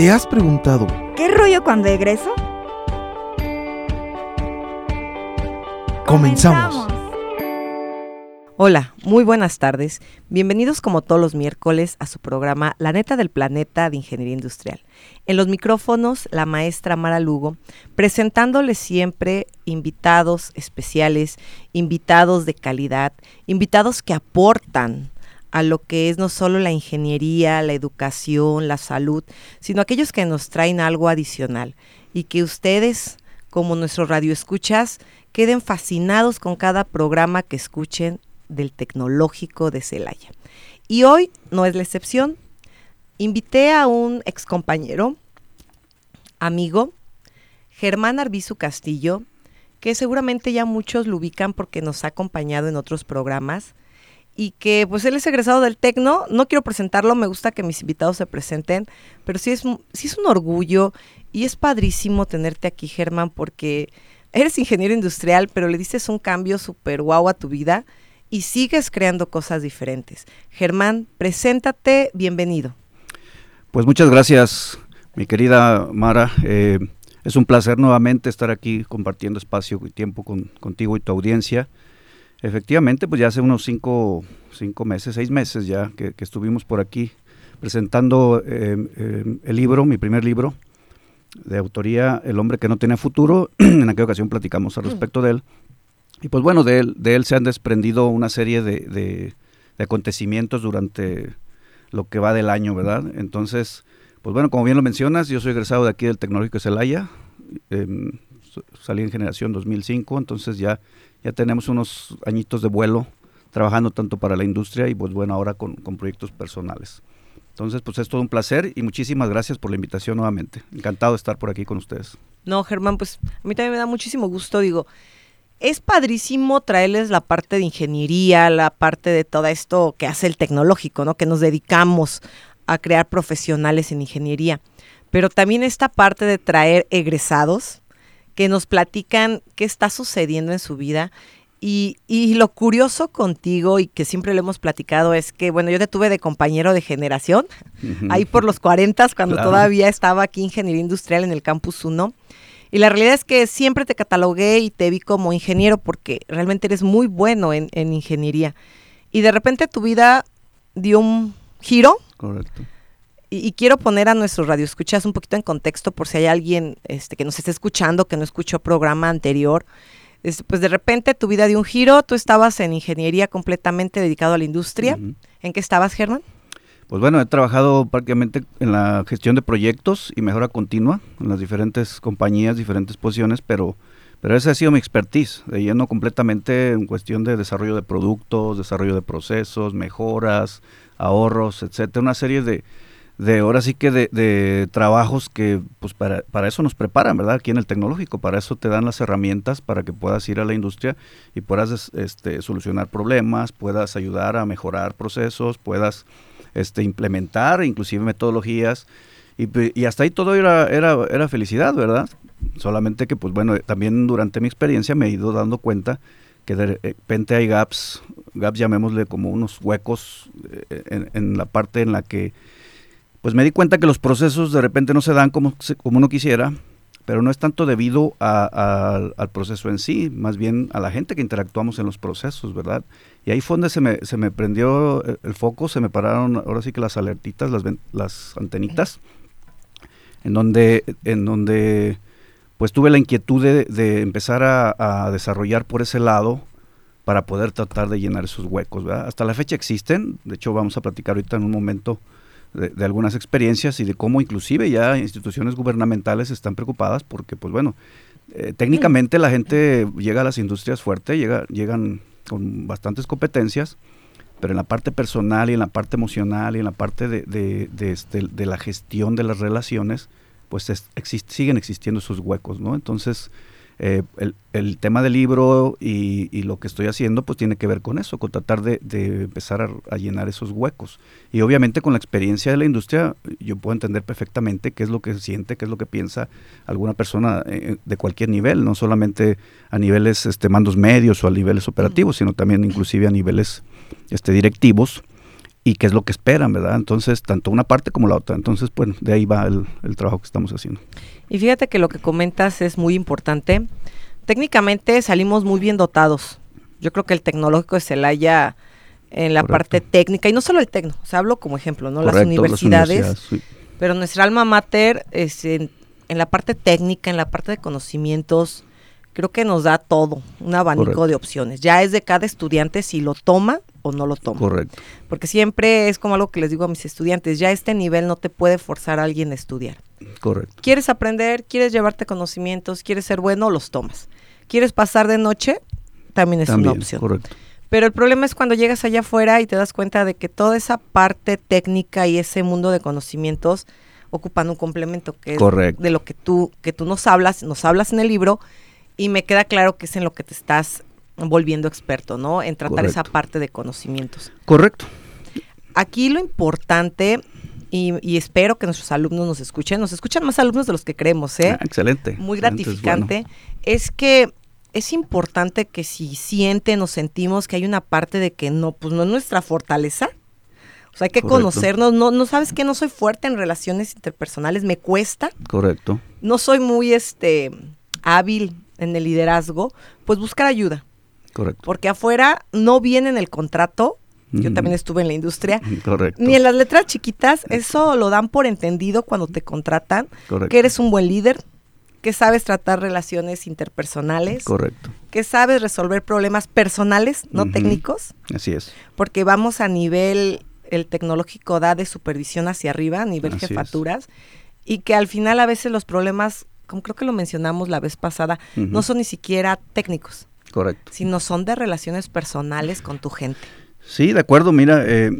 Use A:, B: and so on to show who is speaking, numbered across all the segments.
A: ¿Te has preguntado
B: ¿Qué rollo cuando egreso?
A: Comenzamos.
C: Hola, muy buenas tardes. Bienvenidos como todos los miércoles a su programa La neta del planeta de Ingeniería Industrial. En los micrófonos, la maestra Mara Lugo, presentándoles siempre invitados especiales, invitados de calidad, invitados que aportan a lo que es no solo la ingeniería, la educación, la salud, sino aquellos que nos traen algo adicional y que ustedes, como nuestros radioescuchas, queden fascinados con cada programa que escuchen del Tecnológico de Celaya. Y hoy no es la excepción. Invité a un excompañero, amigo, Germán Arbizu Castillo, que seguramente ya muchos lo ubican porque nos ha acompañado en otros programas y que pues él es egresado del Tecno. No quiero presentarlo, me gusta que mis invitados se presenten, pero sí es, sí es un orgullo y es padrísimo tenerte aquí, Germán, porque eres ingeniero industrial, pero le diste un cambio súper guau a tu vida y sigues creando cosas diferentes. Germán, preséntate, bienvenido.
D: Pues muchas gracias, mi querida Mara. Eh, es un placer nuevamente estar aquí compartiendo espacio y tiempo con, contigo y tu audiencia. Efectivamente, pues ya hace unos cinco, cinco meses, seis meses ya que, que estuvimos por aquí presentando eh, eh, el libro, mi primer libro de autoría, El hombre que no tiene futuro. en aquella ocasión platicamos al respecto de él. Y pues bueno, de él, de él se han desprendido una serie de, de- de acontecimientos durante lo que va del año, ¿verdad? Entonces, pues bueno, como bien lo mencionas, yo soy egresado de aquí del Tecnológico de Celaya, s- salí en generación 2005, entonces ya, ya tenemos unos añitos de vuelo trabajando tanto para la industria y pues bueno, ahora con, con proyectos personales. Entonces, pues es todo un placer y muchísimas gracias por la invitación nuevamente. Encantado de estar por aquí con ustedes.
C: No, Germán, pues a mí también me da muchísimo gusto, digo, es padrísimo traerles la parte de ingeniería, la parte de todo esto que hace el tecnológico, ¿no? Que nos dedicamos a crear profesionales en ingeniería. Pero también esta parte de traer egresados que nos platican qué está sucediendo en su vida. Y, y lo curioso contigo y que siempre le hemos platicado es que, bueno, yo te tuve de compañero de generación, ahí por los 40, cuando
D: Claro.
C: todavía estaba aquí Ingeniería Industrial en el Campus 1. Y la realidad es que siempre te catalogué y te vi como ingeniero porque realmente eres muy bueno en, en ingeniería. Y de repente tu vida dio un giro
D: Correcto.
C: Y, y quiero poner a nuestros radioescuchas un poquito en contexto por si hay alguien este, que nos esté escuchando, que no escuchó programa anterior. Este, pues de repente tu vida dio un giro, tú estabas en ingeniería completamente dedicado a la industria. ¿En qué estabas, Germán?
D: Pues bueno, he trabajado prácticamente en la gestión de proyectos y mejora continua en las diferentes compañías, diferentes posiciones, pero, pero esa ha sido mi expertise, de lleno completamente en cuestión de desarrollo de productos, desarrollo de procesos, mejoras, ahorros, etcétera, una serie de, de ahora sí que de, trabajos que pues para, para eso nos preparan, ¿verdad? Aquí en el tecnológico, para eso te dan las herramientas para que puedas ir a la industria y puedas es- este, solucionar problemas, puedas ayudar a mejorar procesos, puedas este, implementar inclusive metodologías y, y hasta ahí todo era, era, era felicidad, ¿verdad? Solamente que pues bueno, también durante mi experiencia me he ido dando cuenta que de repente hay gaps, gaps llamémosle como unos huecos eh, en, en la parte en la que pues me di cuenta que los procesos de repente no se dan como, como uno quisiera, pero no es tanto debido a- al- proceso en sí, más bien a la gente que interactuamos en los procesos, ¿verdad? Y ahí fue donde se me, se me prendió el, foco, se me pararon ahora sí que las alertitas, las, las antenitas, en donde, en donde pues tuve la inquietud de, de empezar a, a desarrollar por ese lado para poder tratar de llenar esos huecos, ¿verdad? Hasta la fecha existen, de hecho vamos a platicar ahorita en un momento de, algunas experiencias y de cómo inclusive ya instituciones gubernamentales están preocupadas porque, pues bueno, eh, técnicamente la gente llega a las industrias fuerte, llega, llegan con bastantes competencias, pero en la parte personal y en la parte emocional y en la parte de, de, de, este, la gestión de las relaciones, pues es, exist, siguen existiendo esos huecos, ¿no? Entonces, eh, el, tema del libro y, lo que estoy haciendo pues tiene que ver con eso, con tratar de, empezar a, a, llenar esos huecos. Y obviamente con la experiencia de la industria yo puedo entender perfectamente qué es lo que siente, qué es lo que piensa alguna persona eh, de cualquier nivel, no solamente a niveles este, mandos medios o a niveles operativos, sino también inclusive a niveles este, directivos y qué es lo que esperan, ¿verdad? Entonces, tanto una parte como la otra. Entonces, bueno, de ahí va el, el, trabajo que estamos haciendo.
C: Y fíjate que lo que comentas es muy importante. Técnicamente salimos muy bien dotados. Yo creo que el tecnológico de Celaya en la Correcto. parte técnica, y no solo el tecno, o sea, hablo como ejemplo, ¿no?
D: Correcto,
C: las universidades,
D: las universidades sí.
C: pero nuestra alma mater es en, en, la parte técnica, en la parte de conocimientos, creo que nos da todo, un abanico Correcto. de opciones. Ya es de cada estudiante si lo toma o no lo toma.
D: Correcto.
C: Porque siempre es como algo que les digo a mis estudiantes, ya este nivel no te puede forzar a alguien a estudiar.
D: Correcto.
C: ¿Quieres aprender? ¿Quieres llevarte conocimientos? ¿Quieres ser bueno? Los tomas. ¿Quieres pasar de noche? También es
D: También,
C: una opción.
D: Correcto.
C: Pero el problema es cuando llegas allá afuera y te das cuenta de que toda esa parte técnica y ese mundo de conocimientos ocupan un complemento que
D: Correcto.
C: es de lo que tú que tú nos hablas, nos hablas en el libro y me queda claro que es en lo que te estás volviendo experto, ¿no? En tratar
D: Correcto.
C: esa parte de conocimientos.
D: Correcto.
C: Aquí lo importante y, y, espero que nuestros alumnos nos escuchen, nos escuchan más alumnos de los que creemos, ¿eh?
D: Ah, excelente.
C: Muy
D: excelente,
C: gratificante.
D: Es, bueno.
C: es que es importante que si sienten o sentimos que hay una parte de que no, pues no es nuestra fortaleza. O sea, hay que
D: Correcto.
C: conocernos. No, no sabes que no soy fuerte en relaciones interpersonales, me cuesta.
D: Correcto.
C: No soy muy este hábil en el liderazgo, pues buscar ayuda.
D: Correcto.
C: Porque afuera no viene en el contrato. Yo también estuve en la industria.
D: Correcto.
C: Ni en las letras chiquitas, eso lo dan por entendido cuando te contratan.
D: Correcto.
C: Que eres un buen líder, que sabes tratar relaciones interpersonales.
D: Correcto.
C: Que sabes resolver problemas personales, no
D: uh -huh. técnicos. Así es.
C: Porque vamos a nivel, el tecnológico da de supervisión hacia arriba, a nivel
D: Así
C: jefaturas. Es. Y que al final a veces los problemas, como creo que lo mencionamos la vez pasada, uh -huh. no son ni siquiera técnicos.
D: Correcto.
C: Sino son de relaciones personales con tu gente.
D: Sí, de acuerdo. Mira, eh,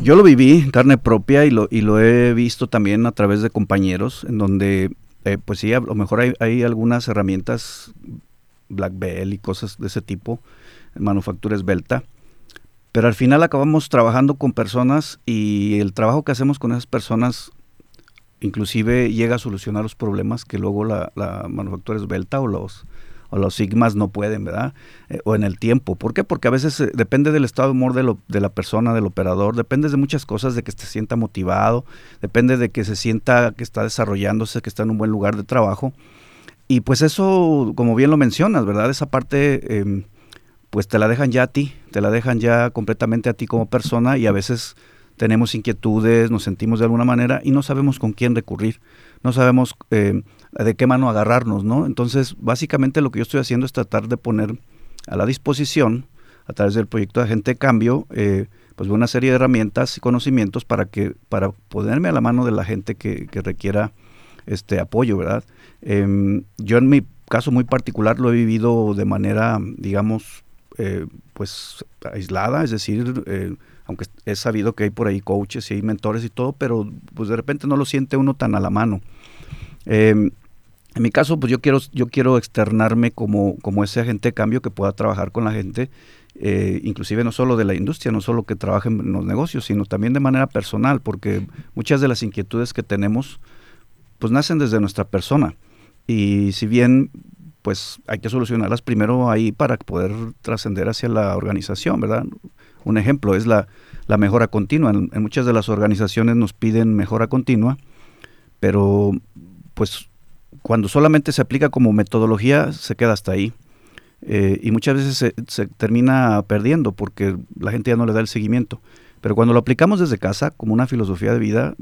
D: yo lo viví en carne propia y lo, y lo he visto también a través de compañeros, en donde, eh, pues sí, a lo mejor hay, hay, algunas herramientas, Black Bell y cosas de ese tipo, manufactura esbelta, pero al final acabamos trabajando con personas y el trabajo que hacemos con esas personas inclusive llega a solucionar los problemas que luego la, la manufactura esbelta o los o los sigmas no pueden, ¿verdad? Eh, o en el tiempo. ¿Por qué? Porque a veces eh, depende del estado de humor de, lo, de, la persona, del operador, depende de muchas cosas, de que se sienta motivado, depende de que se sienta que está desarrollándose, que está en un buen lugar de trabajo. Y pues eso, como bien lo mencionas, ¿verdad? Esa parte, eh, pues te la dejan ya a ti, te la dejan ya completamente a ti como persona y a veces tenemos inquietudes, nos sentimos de alguna manera y no sabemos con quién recurrir, no sabemos eh, de qué mano agarrarnos, ¿no? Entonces, básicamente lo que yo estoy haciendo es tratar de poner a la disposición, a través del proyecto de Agente de Cambio, eh, pues una serie de herramientas y conocimientos para que para ponerme a la mano de la gente que, que requiera este apoyo, ¿verdad? Eh, yo en mi caso muy particular lo he vivido de manera, digamos, eh, pues aislada, es decir, eh, aunque he sabido que hay por ahí coaches y hay mentores y todo, pero pues de repente no lo siente uno tan a la mano. Eh, en mi caso, pues yo quiero, yo quiero externarme como, como ese agente de cambio que pueda trabajar con la gente, eh, inclusive no solo de la industria, no solo que trabaje en los negocios, sino también de manera personal, porque muchas de las inquietudes que tenemos, pues nacen desde nuestra persona. Y si bien pues hay que solucionarlas primero ahí para poder trascender hacia la organización, ¿verdad? Un ejemplo es la, mejora continua. En, muchas de las organizaciones nos piden mejora continua, pero pues cuando solamente se aplica como metodología se queda hasta ahí. Eh, y muchas veces se, se, termina perdiendo porque la gente ya no le da el seguimiento. Pero cuando lo aplicamos desde casa como una filosofía de vida,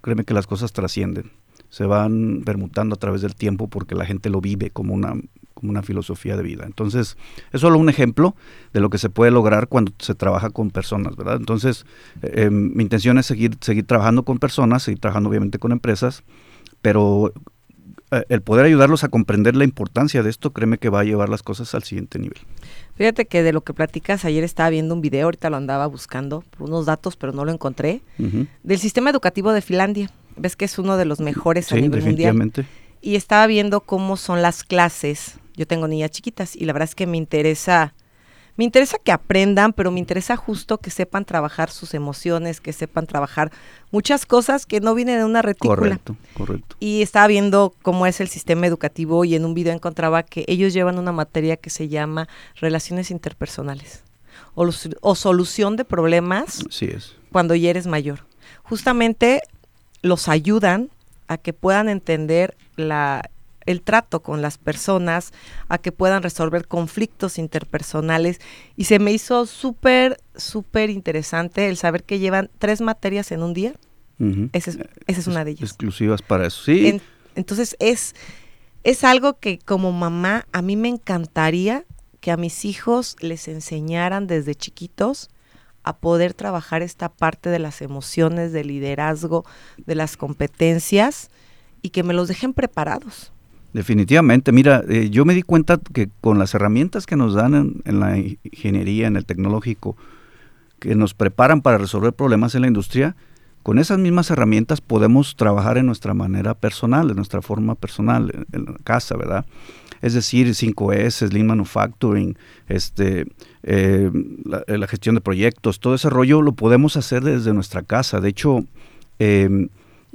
D: créeme que las cosas trascienden se van permutando a través del tiempo porque la gente lo vive como una, como una filosofía de vida. Entonces, es solo un ejemplo de lo que se puede lograr cuando se trabaja con personas, ¿verdad? Entonces, eh, mi intención es seguir, seguir trabajando con personas, seguir trabajando obviamente con empresas, pero el poder ayudarlos a comprender la importancia de esto, créeme que va a llevar las cosas al siguiente nivel.
C: Fíjate que de lo que platicas, ayer estaba viendo un video, ahorita lo andaba buscando por unos datos, pero no lo encontré, del sistema educativo de Finlandia. Ves que es uno de los mejores a nivel mundial.
D: definitivamente.
C: Y estaba viendo cómo son las clases. Yo tengo niñas chiquitas y la verdad es que me interesa, me interesa que aprendan, pero me interesa justo que sepan trabajar sus emociones, que sepan trabajar muchas cosas que no vienen de una retícula.
D: Correcto, correcto.
C: Y estaba viendo cómo es el sistema educativo y en un video encontraba que ellos llevan una materia que se llama relaciones interpersonales o, solución de problemas
D: Sí es.
C: cuando ya eres mayor. Justamente los ayudan a que puedan entender la, el trato con las personas, a que puedan resolver conflictos interpersonales. Y se me hizo súper, súper interesante el saber que llevan tres materias en un día. Esa es, esa es una de ellas.
D: Exclusivas para eso. Sí,
C: En- entonces es, es algo que como mamá a mí me encantaría que a mis hijos les enseñaran desde chiquitos a poder trabajar esta parte de las emociones, del liderazgo, de las competencias y que me los dejen preparados.
D: Definitivamente, mira, eh, yo me di cuenta que con las herramientas que nos dan en, la ingeniería, en el tecnológico, que nos preparan para resolver problemas en la industria, con esas mismas herramientas podemos trabajar en nuestra manera personal, en nuestra forma personal, en, la casa, ¿verdad? Es decir, 5S, Lean Manufacturing, este, eh, la, la gestión de proyectos, todo ese rollo lo podemos hacer desde nuestra casa. De hecho, eh,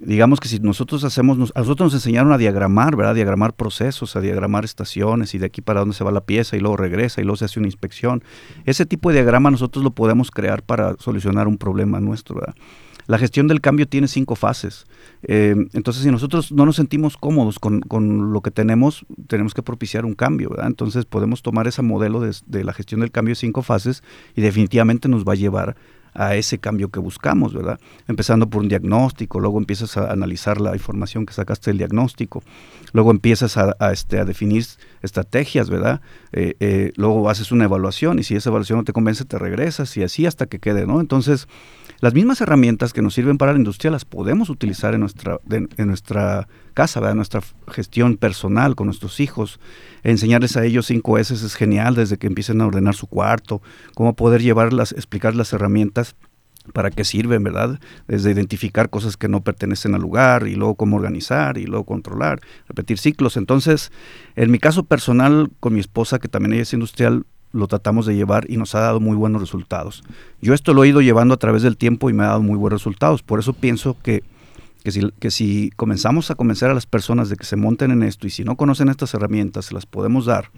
D: digamos que si nosotros hacemos, nos- a nosotros nos enseñaron a diagramar, ¿verdad? A diagramar procesos, a diagramar estaciones y de aquí para dónde se va la pieza y luego regresa y luego se hace una inspección. Ese tipo de diagrama nosotros lo podemos crear para solucionar un problema nuestro. La gestión del cambio tiene cinco fases. Eh, entonces, si nosotros no nos sentimos cómodos con, con lo que tenemos, tenemos que propiciar un cambio, ¿verdad? Entonces, podemos tomar ese modelo de, de la gestión del cambio de cinco fases y definitivamente nos va a llevar a ese cambio que buscamos, ¿verdad? Empezando por un diagnóstico, luego empiezas a analizar la información que sacaste del diagnóstico, luego empiezas a, este, a definir estrategias, ¿verdad? Eh, eh, luego haces una evaluación y si esa evaluación no te convence, te regresas y así hasta que quede, ¿no? Entonces, las mismas herramientas que nos sirven para la industria las podemos utilizar en nuestra, de, en nuestra casa, ¿verdad? En nuestra gestión personal con nuestros hijos. Enseñarles a ellos 5 S es genial desde que empiecen a ordenar su cuarto, cómo poder llevarlas, explicar las herramientas para qué sirven, ¿verdad? Desde identificar cosas que no pertenecen al lugar y luego cómo organizar y luego controlar, repetir ciclos. Entonces, en mi caso personal con mi esposa, que también ella es industrial, lo tratamos de llevar y nos ha dado muy buenos resultados. Yo esto lo he ido llevando a través del tiempo y me ha dado muy buenos resultados. Por eso pienso que, que, si, que si comenzamos a convencer a las personas de que se monten en esto y si no conocen estas herramientas, se las podemos dar,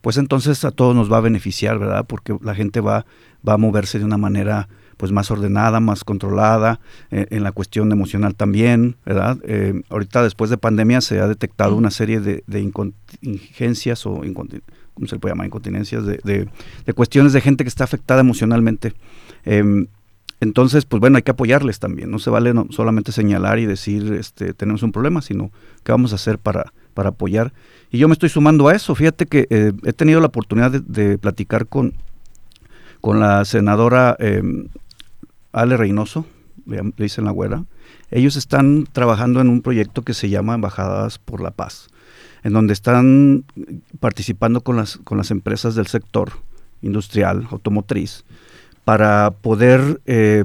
D: pues entonces a todos nos va a beneficiar, ¿verdad? Porque la gente va, va a moverse de una manera pues más ordenada, más controlada, eh, en la cuestión emocional también, ¿verdad? Eh, ahorita después de pandemia se ha detectado una serie de, de incontingencias o incontin ¿cómo se le puede llamar? Incontinencias, de, de, cuestiones de gente que está afectada emocionalmente. Eh, entonces, pues bueno, hay que apoyarles también. No se vale no, solamente señalar y decir, este, tenemos un problema, sino qué vamos a hacer para, para apoyar. Y yo me estoy sumando a eso. Fíjate que eh, he tenido la oportunidad de, platicar con, con la senadora eh, Ale Reynoso, le, le dicen la güera. Ellos están trabajando en un proyecto que se llama Embajadas por la Paz, en donde están participando con las, con las empresas del sector industrial, automotriz, para poder, eh,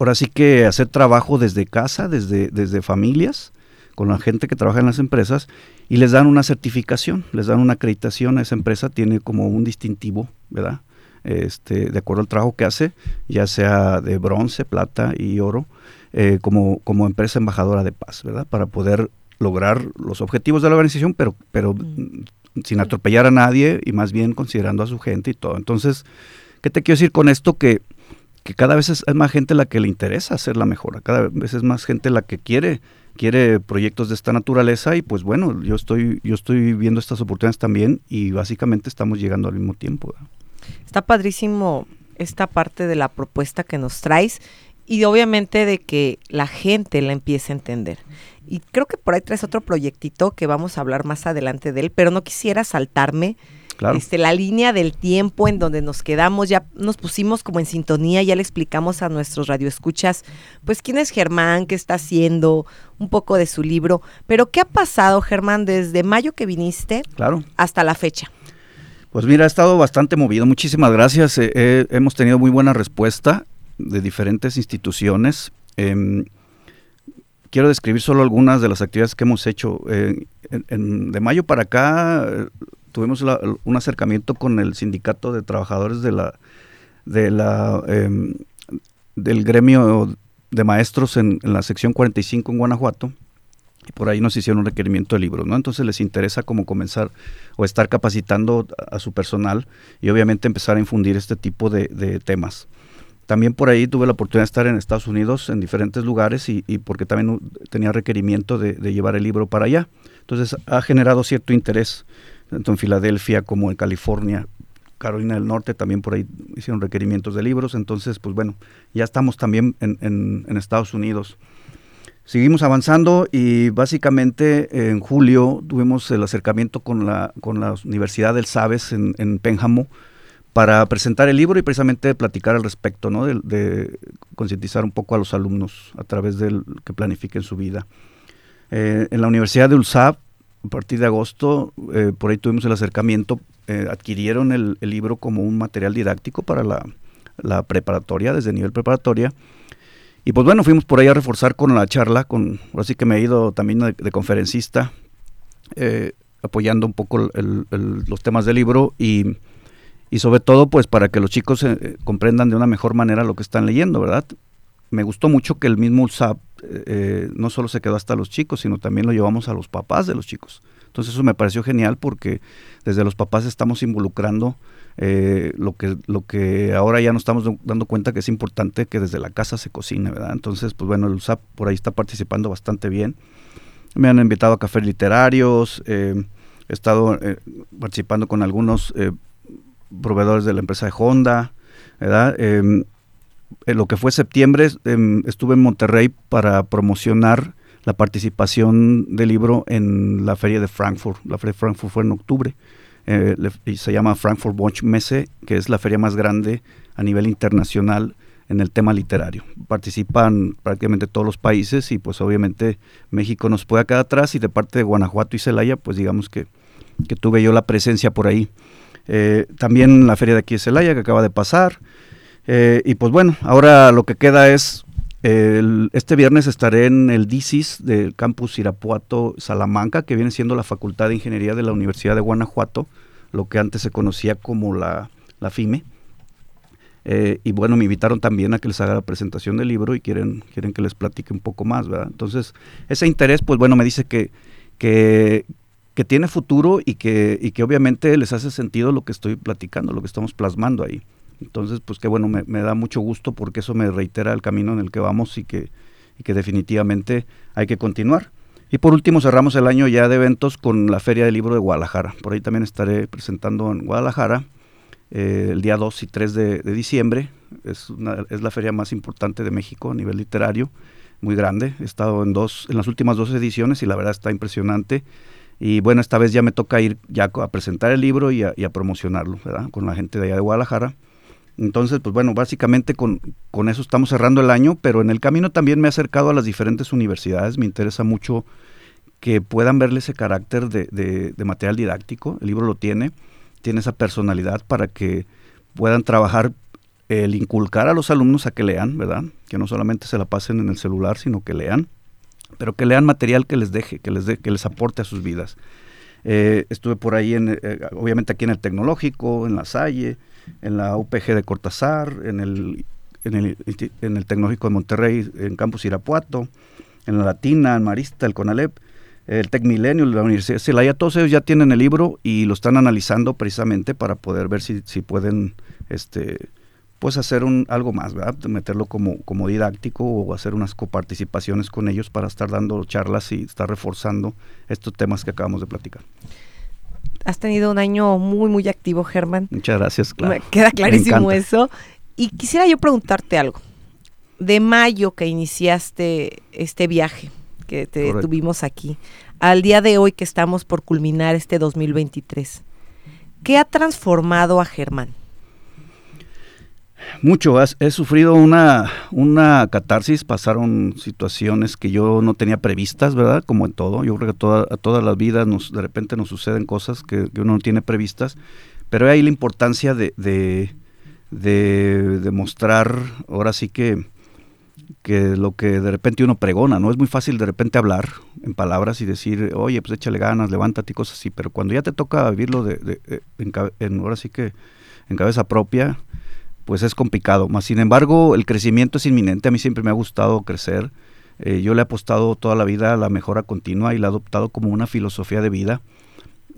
D: ahora sí que hacer trabajo desde casa, desde, desde familias, con la gente que trabaja en las empresas, y les dan una certificación, les dan una acreditación a esa empresa, tiene como un distintivo, ¿verdad? Este, de acuerdo al trabajo que hace, ya sea de bronce, plata y oro, eh, como, como empresa embajadora de paz, ¿verdad? Para poder lograr los objetivos de la organización, pero, pero mm. sin atropellar a nadie y más bien considerando a su gente y todo. Entonces, ¿qué te quiero decir con esto? Que, que cada vez es, más gente la que le interesa hacer la mejora, cada vez es más gente la que quiere quiere proyectos de esta naturaleza y pues bueno, yo estoy yo estoy viendo estas oportunidades también y básicamente estamos llegando al mismo tiempo.
C: Está padrísimo esta parte de la propuesta que nos traes y obviamente de que la gente la empiece a entender. Y creo que por ahí traes otro proyectito que vamos a hablar más adelante de él, pero no quisiera saltarme
D: Claro.
C: este, la línea del tiempo en donde nos quedamos, ya nos pusimos como en sintonía, ya le explicamos a nuestros radioescuchas, pues quién es Germán, qué está haciendo, un poco de su libro, pero ¿qué ha pasado, Germán, desde mayo que viniste
D: claro.
C: hasta la fecha?
D: Pues mira, ha estado bastante movido. Muchísimas gracias. Eh, eh, hemos tenido muy buena respuesta de diferentes instituciones. Em, quiero describir solo algunas de las actividades que hemos hecho. Eh, de mayo para acá tuvimos un acercamiento con el sindicato de trabajadores de la, de la em, del gremio de maestros en, en, la sección 45 en Guanajuato y por ahí nos hicieron un requerimiento de libros, ¿no? Entonces les interesa como comenzar o estar capacitando a, su personal y obviamente empezar a infundir este tipo de, temas. También por ahí tuve la oportunidad de estar en Estados Unidos, en diferentes lugares, y, porque también tenía requerimiento de, llevar el libro para allá. Entonces ha generado cierto interés, tanto en Filadelfia como en California, Carolina del Norte, también por ahí hicieron requerimientos de libros. Entonces, pues bueno, ya estamos también en, Estados Unidos. Seguimos avanzando y básicamente en julio tuvimos el acercamiento con la, con la Universidad del Sabes en, en Pénjamo para presentar el libro y precisamente platicar al respecto, ¿no? de, concientizar un poco a los alumnos a través del que planifiquen su vida. Eh, en la Universidad de ULSAB, a partir de agosto, eh, por ahí tuvimos el acercamiento, eh, adquirieron el, el, libro como un material didáctico para la, la preparatoria, desde nivel preparatoria, y pues bueno, fuimos por ahí a reforzar con la charla, con, así que me he ido también de, conferencista, eh, apoyando un poco los temas del libro y, y, sobre todo pues para que los chicos eh, comprendan de una mejor manera lo que están leyendo, ¿verdad? Me gustó mucho que el mismo ULSAP eh, no solo se quedó hasta los chicos, sino también lo llevamos a los papás de los chicos. Entonces eso me pareció genial porque desde los papás estamos involucrando eh, lo, que, lo que ahora ya nos estamos dando cuenta que es importante que desde la casa se cocine, ¿verdad? Entonces, pues bueno, el USAP por ahí está participando bastante bien. Me han invitado a cafés literarios, eh, he estado eh, participando con algunos proveedores de la empresa de Honda, ¿verdad? Em, en lo que fue septiembre em, estuve en Monterrey para promocionar la participación del libro en la feria de Frankfurt. La feria de Frankfurt fue en octubre eh, y se llama Frankfurt Watch Messe, que es la feria más grande a nivel internacional en el tema literario. Participan prácticamente todos los países y pues obviamente México nos puede quedar atrás y de parte de Guanajuato y Celaya pues digamos que, que tuve yo la presencia por ahí. Eh, también la feria de aquí de Celaya que acaba de pasar. Eh, y pues bueno, ahora lo que queda es este viernes estaré en el DICIS del campus Irapuato Salamanca, que viene siendo la Facultad de Ingeniería de la Universidad de Guanajuato, lo que antes se conocía como la, FIME. Eh, y bueno, me invitaron también a que les haga la presentación del libro y quieren, quieren que les platique un poco más, ¿verdad? Entonces, ese interés, pues bueno, me dice que, que, que tiene futuro y que, y que obviamente les hace sentido lo que estoy platicando, lo que estamos plasmando ahí. Entonces, pues que bueno, me, da mucho gusto porque eso me reitera el camino en el que vamos y que, que definitivamente hay que continuar. Y por último cerramos el año ya de eventos con la Feria del Libro de Guadalajara. Por ahí también estaré presentando en Guadalajara eh, el día 2 y 3 de, diciembre. Es, es la feria más importante de México a nivel literario, muy grande. He estado en, dos, en las últimas dos ediciones y la verdad está impresionante. Y bueno, esta vez ya me toca ir ya a presentar el libro y a, promocionarlo, ¿verdad? Con la gente de allá de Guadalajara. Entonces, pues bueno, básicamente con, con, eso estamos cerrando el año, pero en el camino también me he acercado a las diferentes universidades. Me interesa mucho que puedan verle ese carácter de, de, material didáctico. El libro lo tiene, tiene esa personalidad para que puedan trabajar el inculcar a los alumnos a que lean, ¿verdad? Que no solamente se la pasen en el celular, sino que lean, pero que lean material que les deje, que les, de, que les aporte a sus vidas. Eh, estuve por ahí, en, eh, obviamente aquí en el Tecnológico, en La Salle, en la UPG de Cortázar, en el, en el, en el Tecnológico de Monterrey, en Campus Irapuato, en la Latina, en Marista, el CONALEP, el Tec Milenio, la Universidad de Celaya, todos ellos ya tienen el libro y lo están analizando precisamente para poder ver si, si pueden este, pues hacer un, algo más, ¿verdad? Meterlo como, como didáctico o hacer unas coparticipaciones con ellos para estar dando charlas y estar reforzando estos temas que acabamos de platicar
C: has tenido un año muy, muy activo, Germán.
D: Muchas gracias, claro.
C: Me queda clarísimo eso. Y quisiera yo preguntarte algo. De mayo que iniciaste este viaje que te tuvimos aquí, al día de hoy que estamos por culminar este 2023, ¿qué ha transformado a Germán?
D: Mucho, he sufrido una, una catarsis, pasaron situaciones que yo no tenía previstas, ¿verdad? Como en todo, yo creo que toda, a todas las vidas nos, de repente nos suceden cosas que, uno no tiene previstas, pero hay la importancia de, de, de, de mostrar, ahora sí que que lo que de repente uno pregona, ¿no? Es muy fácil de repente hablar en palabras y decir, oye, pues échale ganas, levántate y cosas así, pero cuando ya te toca vivirlo de, eh, en, ahora sí que en cabeza propia, pues es complicado. Más sin embargo, el crecimiento es inminente, a mí siempre me ha gustado crecer, eh, yo le he apostado toda la vida a la mejora continua y la he adoptado como una filosofía de vida.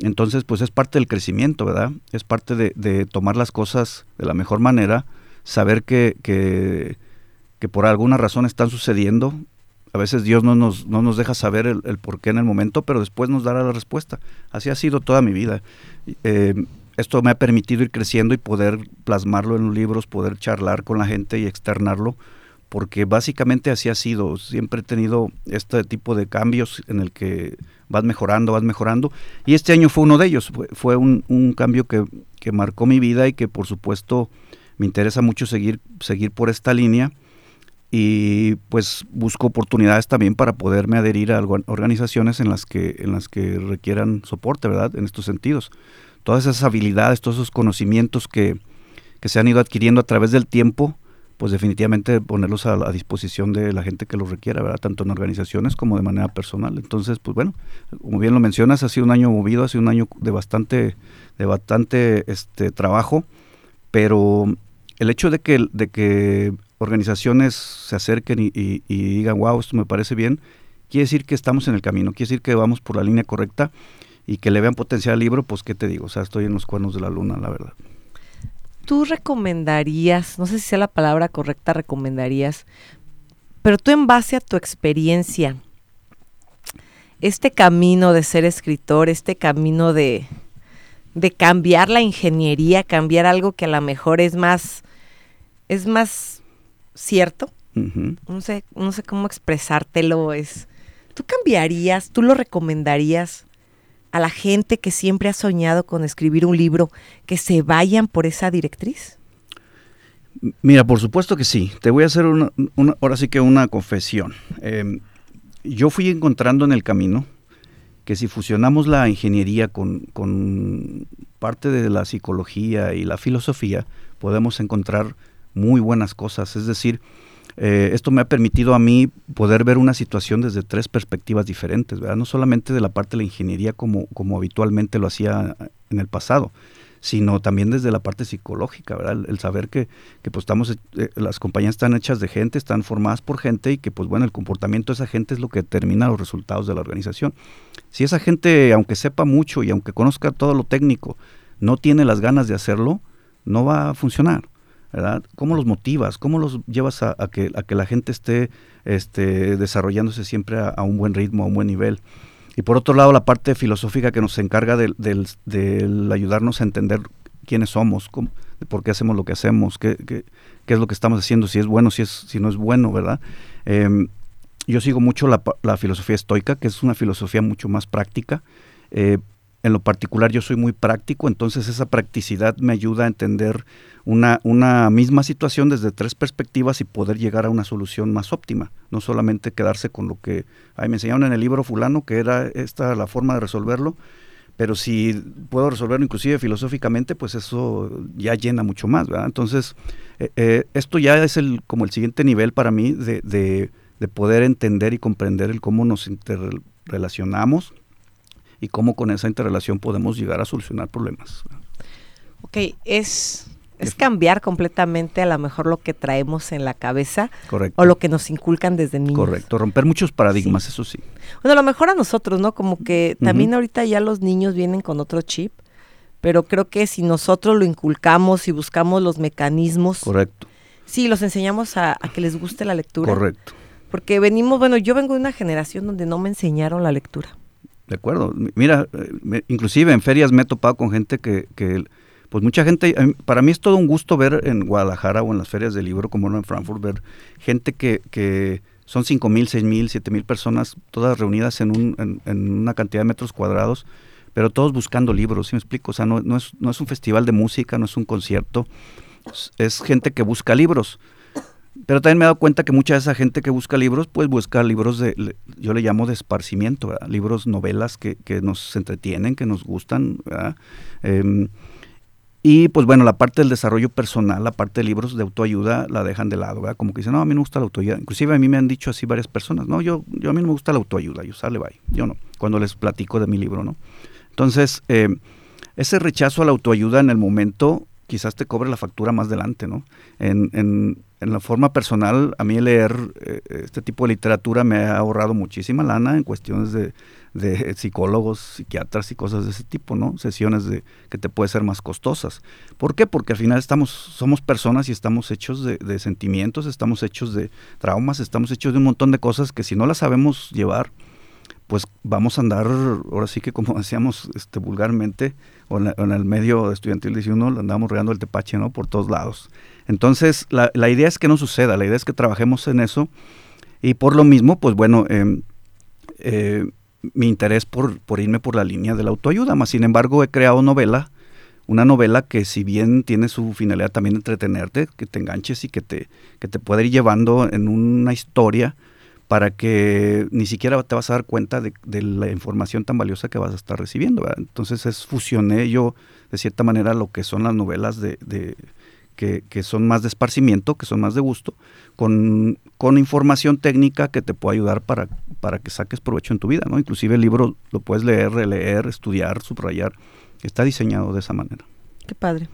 D: Entonces, pues es parte del crecimiento, ¿verdad? Es parte de, tomar las cosas de la mejor manera, saber que, que que por alguna razón están sucediendo. A veces Dios no nos, no nos deja saber el, el por qué en el momento, pero después nos dará la respuesta. Así ha sido toda mi vida. Eh, esto me ha permitido ir creciendo y poder plasmarlo en los libros, poder charlar con la gente y externarlo, porque básicamente así ha sido. Siempre he tenido este tipo de cambios en el que vas mejorando, vas mejorando. Y este año fue uno de ellos. Fue, un, cambio que, que marcó mi vida y que por supuesto me interesa mucho seguir, seguir por esta línea y pues busco oportunidades también para poderme adherir a organizaciones en las que en las que requieran soporte, ¿verdad? En estos sentidos. Todas esas habilidades, todos esos conocimientos que, que se han ido adquiriendo a través del tiempo, pues definitivamente ponerlos a, disposición de la gente que los requiera, ¿verdad? Tanto en organizaciones como de manera personal. Entonces, pues bueno, como bien lo mencionas, ha sido un año movido, ha sido un año de bastante, de bastante este trabajo, pero el hecho de que, de que organizaciones se acerquen y, digan, wow, esto me parece bien, quiere decir que estamos en el camino, quiere decir que vamos por la línea correcta y que le vean potencial al libro, pues qué te digo, o sea, estoy en los cuernos de la luna, la verdad.
C: ¿Tú recomendarías, no sé si sea la palabra correcta, recomendarías, pero tú en base a tu experiencia, este camino de ser escritor, este camino de, de cambiar la ingeniería, cambiar algo que a lo mejor es más, es más cierto. No sé, no sé cómo expresártelo. Es, ¿tú cambiarías, tú lo recomendarías a la gente que siempre ha soñado con escribir un libro que se vayan por esa directriz?
D: Mira, por supuesto que sí. Te voy a hacer una, ahora sí que una confesión. Em, yo fui encontrando en el camino que si fusionamos la ingeniería con, con, parte de la psicología y la filosofía, podemos encontrar muy buenas cosas. Es decir, eh, esto me ha permitido a mí poder ver una situación desde tres perspectivas diferentes, ¿verdad? No solamente de la parte de la ingeniería como, como habitualmente lo hacía en el pasado, sino también desde la parte psicológica, ¿verdad? El, saber que, que, pues estamos, eh, las compañías están hechas de gente, están formadas por gente y que pues bueno, el comportamiento de esa gente es lo que determina los resultados de la organización. Si esa gente, aunque sepa mucho y aunque conozca todo lo técnico, no tiene las ganas de hacerlo, no va a funcionar. ¿Cómo los motivas? ¿Cómo los llevas a, que, la gente esté este, desarrollándose siempre a, un buen ritmo, a un buen nivel? Y por otro lado, la parte filosófica que nos encarga del, ayudarnos a entender quiénes somos, por qué hacemos lo que hacemos, qué, es lo que estamos haciendo, si es bueno, si, no es bueno, ¿verdad? Em, yo sigo mucho la, la, filosofía estoica, que es una filosofía mucho más práctica. Eh, en lo particular yo soy muy práctico, entonces esa practicidad me ayuda a entender una, misma situación desde tres perspectivas y poder llegar a una solución más óptima, no solamente quedarse con lo que ay, me enseñaron en el libro fulano que era esta la forma de resolverlo, pero si puedo resolverlo inclusive filosóficamente, pues eso ya llena mucho más, ¿verdad? Entonces, eh, eh, esto ya es el, como el siguiente nivel para mí de, de, de poder entender y comprender el cómo nos interrelacionamos y cómo con esa interrelación podemos llegar a solucionar problemas.
C: Ok, es, es cambiar completamente a lo mejor lo que traemos en la cabeza
D: Correcto.
C: o lo que nos inculcan desde niños.
D: Correcto, romper muchos paradigmas, eso sí.
C: Bueno, a lo mejor a nosotros, ¿no? Como que también ahorita ya los niños vienen con otro chip, pero creo que si nosotros lo inculcamos y buscamos los mecanismos.
D: Correcto.
C: Sí, los enseñamos a, a que les guste la lectura.
D: Correcto.
C: Porque venimos, bueno, yo vengo de una generación donde no me enseñaron la lectura.
D: De acuerdo. Mira, eh, inclusive en ferias me he topado con gente que, que, pues mucha gente, para mí es todo un gusto ver en Guadalajara o en las ferias del libro, como en Frankfurt, ver gente que, que son cinco mil, seis mil, siete mil personas, todas reunidas en, un, en, una cantidad de metros cuadrados, pero todos buscando libros, ¿sí me explico? O sea, no, no, es, no es un festival de música, no es un concierto, es gente que busca libros. Pero también me he dado cuenta que mucha de esa gente que busca libros, pues busca libros de, yo le llamo de esparcimiento, libros, novelas que, que, nos entretienen, que nos gustan. Em, Y pues bueno, la parte del desarrollo personal, la parte de libros de autoayuda la dejan de lado, ¿verdad? Como que dicen, no, a mí no me gusta la autoayuda. Inclusive a mí me han dicho así varias personas, no, yo, yo a mí no me gusta la autoayuda, yo sale, bye. Yo no, cuando les platico de mi libro, ¿no? Entonces, eh, ese rechazo a la autoayuda en el momento quizás te cobre la factura más adelante, ¿no? En, en, en la forma personal, a mí leer eh, este tipo de literatura me ha ahorrado muchísima lana en cuestiones de, de, psicólogos, psiquiatras y cosas de ese tipo, ¿no? Sesiones de, que te pueden ser más costosas. ¿Por qué? Porque al final estamos, somos personas y estamos hechos de, de sentimientos, estamos hechos de traumas, estamos hechos de un montón de cosas que si no las sabemos llevar, pues vamos a andar, ahora sí que como decíamos este, vulgarmente, o en, el medio estudiantil dice uno, andamos regando el tepache, ¿no? Por todos lados. Entonces, la, idea es que no suceda, la idea es que trabajemos en eso y por lo mismo, pues bueno, eh, eh, mi interés por, por irme por la línea de la autoayuda, más sin embargo he creado novela, una novela que si bien tiene su finalidad también entretenerte, que te enganches y que te, que te pueda ir llevando en una historia, para que ni siquiera te vas a dar cuenta de, la información tan valiosa que vas a estar recibiendo. Entonces es, fusioné yo de cierta manera lo que son las novelas de, que, son más de esparcimiento, que son más de gusto, con, con, información técnica que te puede ayudar para, para que saques provecho en tu vida. ¿no? Inclusive el libro lo puedes leer, releer, estudiar, subrayar. Está diseñado de esa manera.
C: Qué padre.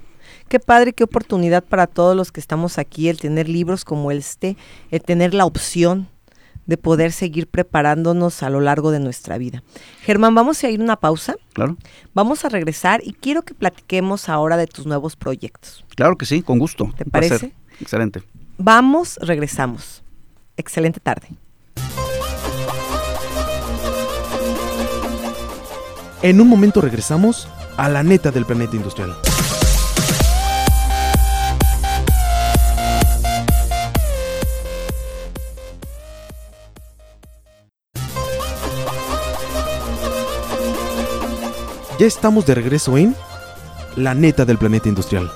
C: Qué padre, qué oportunidad para todos los que estamos aquí, el tener libros como este, el tener la opción de poder seguir preparándonos a lo largo de nuestra vida. Germán, vamos a ir a una pausa.
D: Claro.
C: Vamos a regresar y quiero que platiquemos ahora de tus nuevos proyectos.
D: Claro que sí, con gusto.
C: ¿Te parece?
D: Excelente.
C: Vamos, regresamos. Excelente tarde.
A: En un momento regresamos a la neta del planeta industrial. Ya estamos de regreso en La neta del planeta industrial.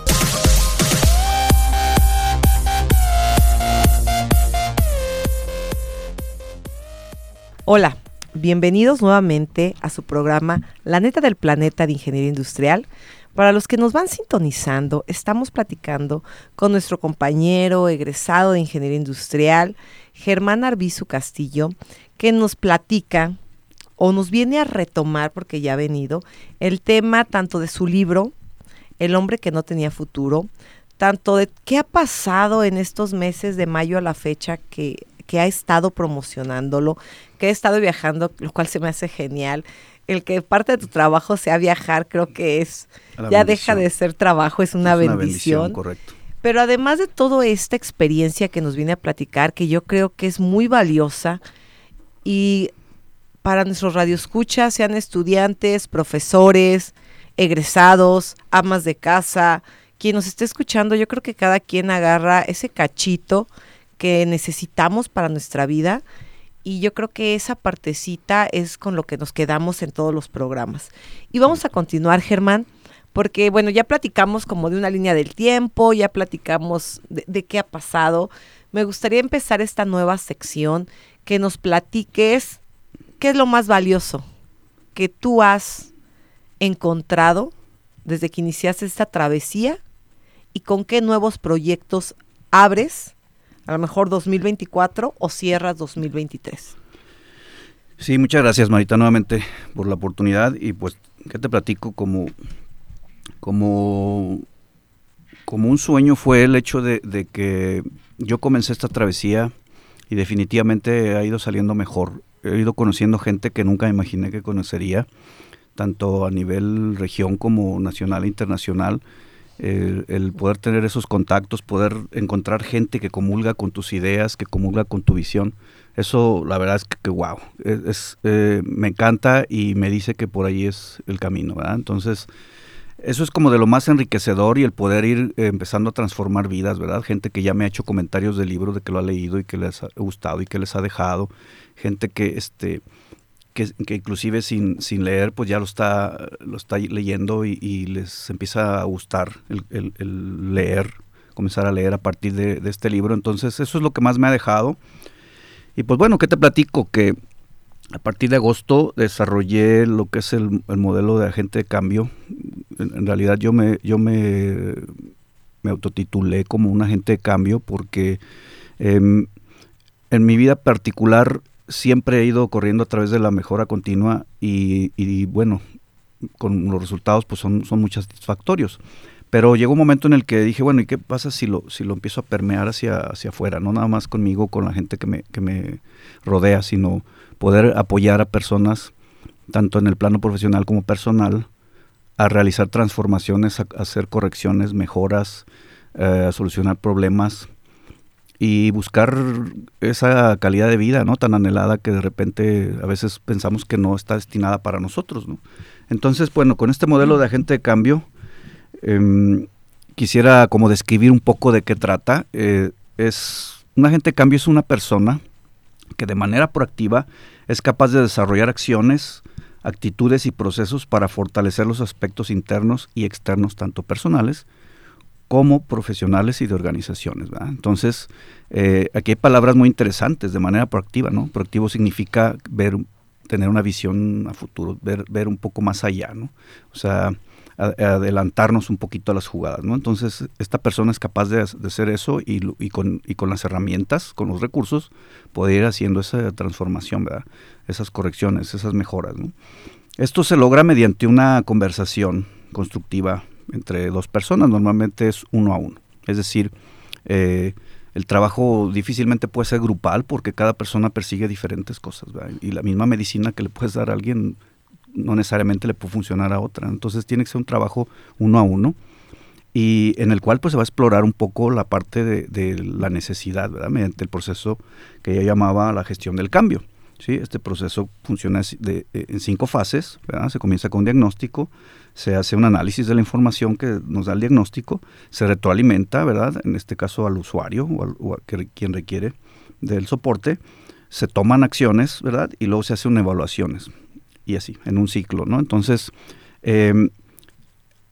C: Hola, bienvenidos nuevamente a su programa La neta del planeta de ingeniería industrial. Para los que nos van sintonizando, estamos platicando con nuestro compañero egresado de ingeniería industrial, Germán Arbizu Castillo, que nos platica o nos viene a retomar, porque ya ha venido, el tema tanto de su libro, El hombre que no tenía futuro, tanto de qué ha pasado en estos meses de mayo a la fecha que, que ha estado promocionándolo, que ha estado viajando, lo cual se me hace genial. El que parte de tu trabajo sea viajar, creo que es, ya bendición. deja de ser trabajo, es una, es bendición. una bendición.
D: Correcto.
C: Pero además de toda esta experiencia que nos viene a platicar, que yo creo que es muy valiosa y para nuestros radioescuchas, sean estudiantes, profesores, egresados, amas de casa, quien nos esté escuchando, yo creo que cada quien agarra ese cachito que necesitamos para nuestra vida y yo creo que esa partecita es con lo que nos quedamos en todos los programas. Y vamos a continuar, Germán, porque bueno, ya platicamos como de una línea del tiempo, ya platicamos de, de qué ha pasado. Me gustaría empezar esta nueva sección, que nos platiques ¿qué es lo más valioso que tú has encontrado desde que iniciaste esta travesía y con qué nuevos proyectos abres, a lo mejor 2024 o cierras 2023?
D: Sí, muchas gracias Marita nuevamente por la oportunidad y pues, ¿qué te platico? Como, como, como un sueño fue el hecho de, de que yo comencé esta travesía y definitivamente ha ido saliendo mejor he ido conociendo gente que nunca imaginé que conocería, tanto a nivel región como nacional e internacional. El, el, poder tener esos contactos, poder encontrar gente que comulga con tus ideas, que comulga con tu visión, eso la verdad es que, wow, es eh, me encanta y me dice que por ahí es el camino, ¿verdad? Entonces, eso es como de lo más enriquecedor y el poder ir eh, empezando a transformar vidas, ¿verdad? Gente que ya me ha hecho comentarios del libro, de que lo ha leído y que les ha gustado y que les ha dejado. Gente que, este, que, que inclusive sin, sin leer, pues ya lo está, lo está leyendo y, les empieza a gustar el, leer, comenzar a leer a partir de, de este libro. Entonces, eso es lo que más me ha dejado. Y pues bueno, ¿qué te platico? Que a partir de agosto desarrollé lo que es el, modelo de agente de cambio. En, realidad yo me, yo me, autotitulé como un agente de cambio porque em, en mi vida particular siempre he ido corriendo a través de la mejora continua y, bueno, con los resultados pues son, son muy satisfactorios. Pero llegó un momento en el que dije, bueno, ¿y qué pasa si lo, si lo empiezo a permear hacia, hacia afuera? No nada más conmigo, con la gente que me, que me rodea, sino poder apoyar a personas, tanto en el plano profesional como personal, a realizar transformaciones, a, hacer correcciones, mejoras, eh, a solucionar problemas y buscar esa calidad de vida no tan anhelada que de repente a veces pensamos que no está destinada para nosotros. ¿no? Entonces, bueno, con este modelo de agente de cambio, em, quisiera como describir un poco de qué trata. Eh, es un agente de cambio es una persona que de manera proactiva es capaz de desarrollar acciones, actitudes y procesos para fortalecer los aspectos internos y externos, tanto personales como profesionales y de organizaciones. Entonces, eh, aquí hay palabras muy interesantes de manera proactiva. ¿no? Proactivo significa ver, tener una visión a futuro, ver, ver un poco más allá. ¿no? O sea, adelantarnos un poquito a las jugadas, ¿no? Entonces, esta persona es capaz de, hacer eso y, con, las herramientas, con los recursos, poder ir haciendo esa transformación. Esas correcciones, esas mejoras, Esto se logra mediante una conversación constructiva entre dos personas, normalmente es uno a uno. Es decir, eh, el trabajo difícilmente puede ser grupal porque cada persona persigue diferentes cosas, Y la misma medicina que le puedes dar a alguien no necesariamente le puede funcionar a otra. Entonces tiene que ser un trabajo uno a uno y en el cual pues se va a explorar un poco la parte de, la necesidad, ¿verdad? Mediante el proceso que ella llamaba la gestión del cambio. ¿sí? Este proceso funciona de, en cinco fases, ¿verdad? Se comienza con un diagnóstico, se hace un análisis de la información que nos da el diagnóstico, se retroalimenta, ¿verdad? En este caso al usuario o, a quien requiere del soporte, se toman acciones, ¿verdad? Y luego se hacen evaluaciones y así, en un ciclo, ¿no? Entonces, em,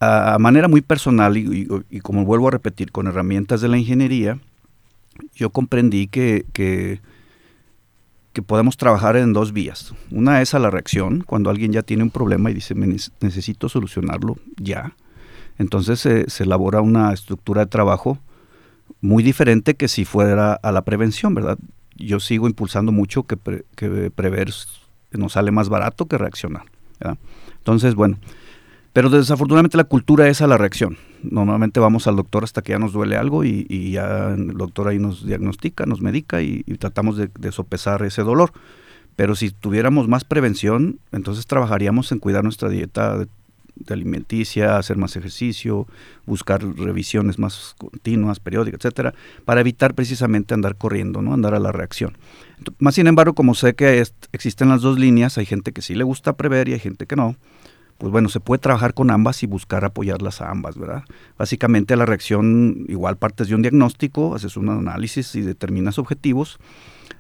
D: a, manera muy personal y, como vuelvo a repetir, con herramientas de la ingeniería, yo comprendí que, que, podemos trabajar en dos vías. Una es a la reacción, cuando alguien ya tiene un problema y dice, necesito solucionarlo ya. Entonces se elabora una estructura de trabajo muy diferente que si fuera a la prevención, ¿verdad? Yo sigo impulsando mucho que, que prever nos sale más barato que reaccionar. Entonces, bueno, pero desafortunadamente la cultura es a la reacción. Normalmente vamos al doctor hasta que ya nos duele algo y, ya el doctor ahí nos diagnostica, nos medica y, tratamos de, sopesar ese dolor. Pero si tuviéramos más prevención, entonces trabajaríamos en cuidar nuestra dieta de alimenticia, hacer más ejercicio, buscar revisiones más continuas, periódicas, etcétera, para evitar precisamente andar corriendo, ¿no? andar a la reacción. Más sin embargo, como sé que existen las dos líneas, hay gente que sí le gusta prever y hay gente que no, pues bueno, se puede trabajar con ambas y buscar apoyarlas a ambas, ¿verdad? Básicamente la reacción, igual partes de un diagnóstico, haces un análisis y determinas objetivos,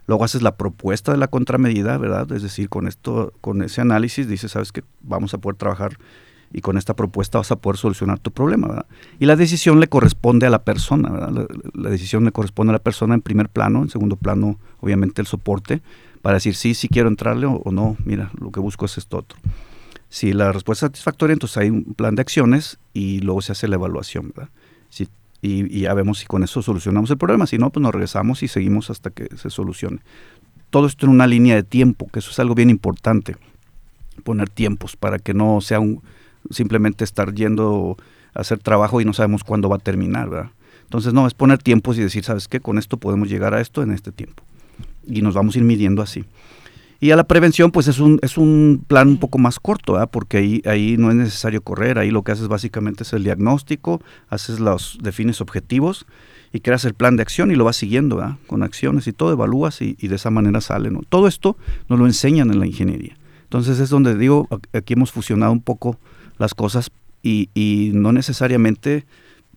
D: luego haces la propuesta de la contramedida, ¿verdad? Es decir, con esto, con ese análisis dices, sabes que vamos a poder trabajar y con esta propuesta vas a poder solucionar tu problema. ¿verdad? Y la decisión le corresponde a la persona. La, decisión le corresponde a la persona en primer plano, en segundo plano obviamente el soporte, para decir sí, sí quiero entrarle o, no, mira, lo que busco es esto otro. Si la respuesta es satisfactoria, entonces hay un plan de acciones y luego se hace la evaluación. ¿verdad? Si, y, y, ya vemos si con eso solucionamos el problema, si no, pues nos regresamos y seguimos hasta que se solucione. Todo esto en una línea de tiempo, que eso es algo bien importante, poner tiempos para que no sea un, simplemente estar yendo a hacer trabajo y no sabemos cuándo va a terminar. Entonces, no, es poner tiempos y decir, ¿sabes qué? Con esto podemos llegar a esto en este tiempo. Y nos vamos a ir midiendo así. Y a la prevención, pues es un, es un plan un poco más corto, porque ahí, ahí no es necesario correr, ahí lo que haces básicamente es el diagnóstico, haces los, defines objetivos y creas el plan de acción y lo vas siguiendo, ¿verdad? con acciones y todo, evalúas y, y de esa manera sale. ¿no? Todo esto nos lo enseñan en la ingeniería. Entonces es donde digo, aquí hemos fusionado un poco las cosas y, no necesariamente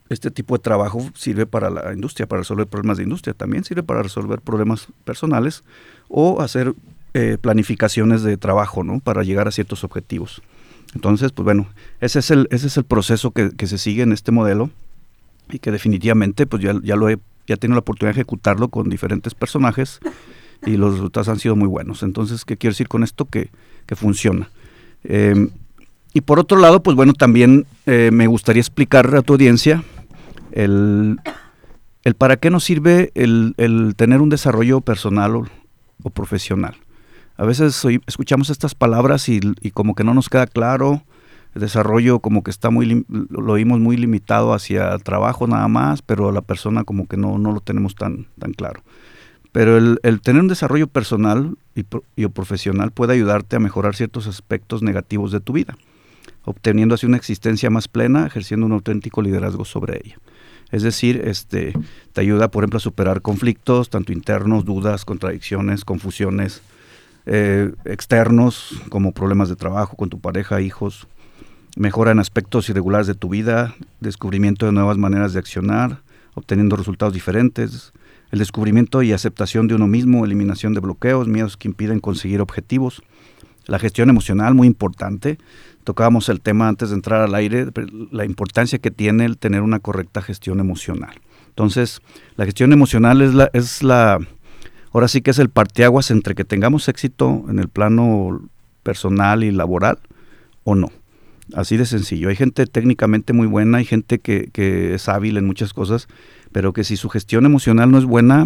D: este tipo de trabajo sirve para la industria, para resolver problemas de industria, también sirve para resolver problemas personales o hacer eh, planificaciones de trabajo, ¿no? Para llegar a ciertos objetivos. Entonces, pues bueno, ese es el, ese es el proceso que, se sigue en este modelo y que definitivamente, pues ya, ya lo he, ya tengo la oportunidad de ejecutarlo con diferentes personajes y los resultados han sido muy buenos. Entonces, ¿qué quiero decir con esto? Que, que funciona. Em, y por otro lado, pues bueno, también eh, me gustaría explicar a tu audiencia el, el para qué nos sirve el, el tener un desarrollo personal o, o profesional. A veces escuchamos estas palabras y, como que no nos queda claro, el desarrollo como que está muy, lo oímos muy limitado hacia trabajo nada más, pero a la persona como que no, no lo tenemos tan, tan claro. Pero el, tener un desarrollo personal y, y, profesional puede ayudarte a mejorar ciertos aspectos negativos de tu vida, obteniendo así una existencia más plena, ejerciendo un auténtico liderazgo sobre ella. Es decir, este, te ayuda, por ejemplo, a superar conflictos, tanto internos, dudas, contradicciones, confusiones, eh, externos, como problemas de trabajo con tu pareja, hijos, mejora en aspectos irregulares de tu vida, descubrimiento de nuevas maneras de accionar, obteniendo resultados diferentes, el descubrimiento y aceptación de uno mismo, eliminación de bloqueos, miedos que impiden conseguir objetivos, la gestión emocional, muy importante. Tocábamos el tema antes de entrar al aire, la importancia que tiene el tener una correcta gestión emocional. Entonces, la gestión emocional es la, es la ahora sí que es el parteaguas entre que tengamos éxito en el plano personal y laboral o no. Así de sencillo. Hay gente técnicamente muy buena, hay gente que, es hábil en muchas cosas, pero que si su gestión emocional no es buena,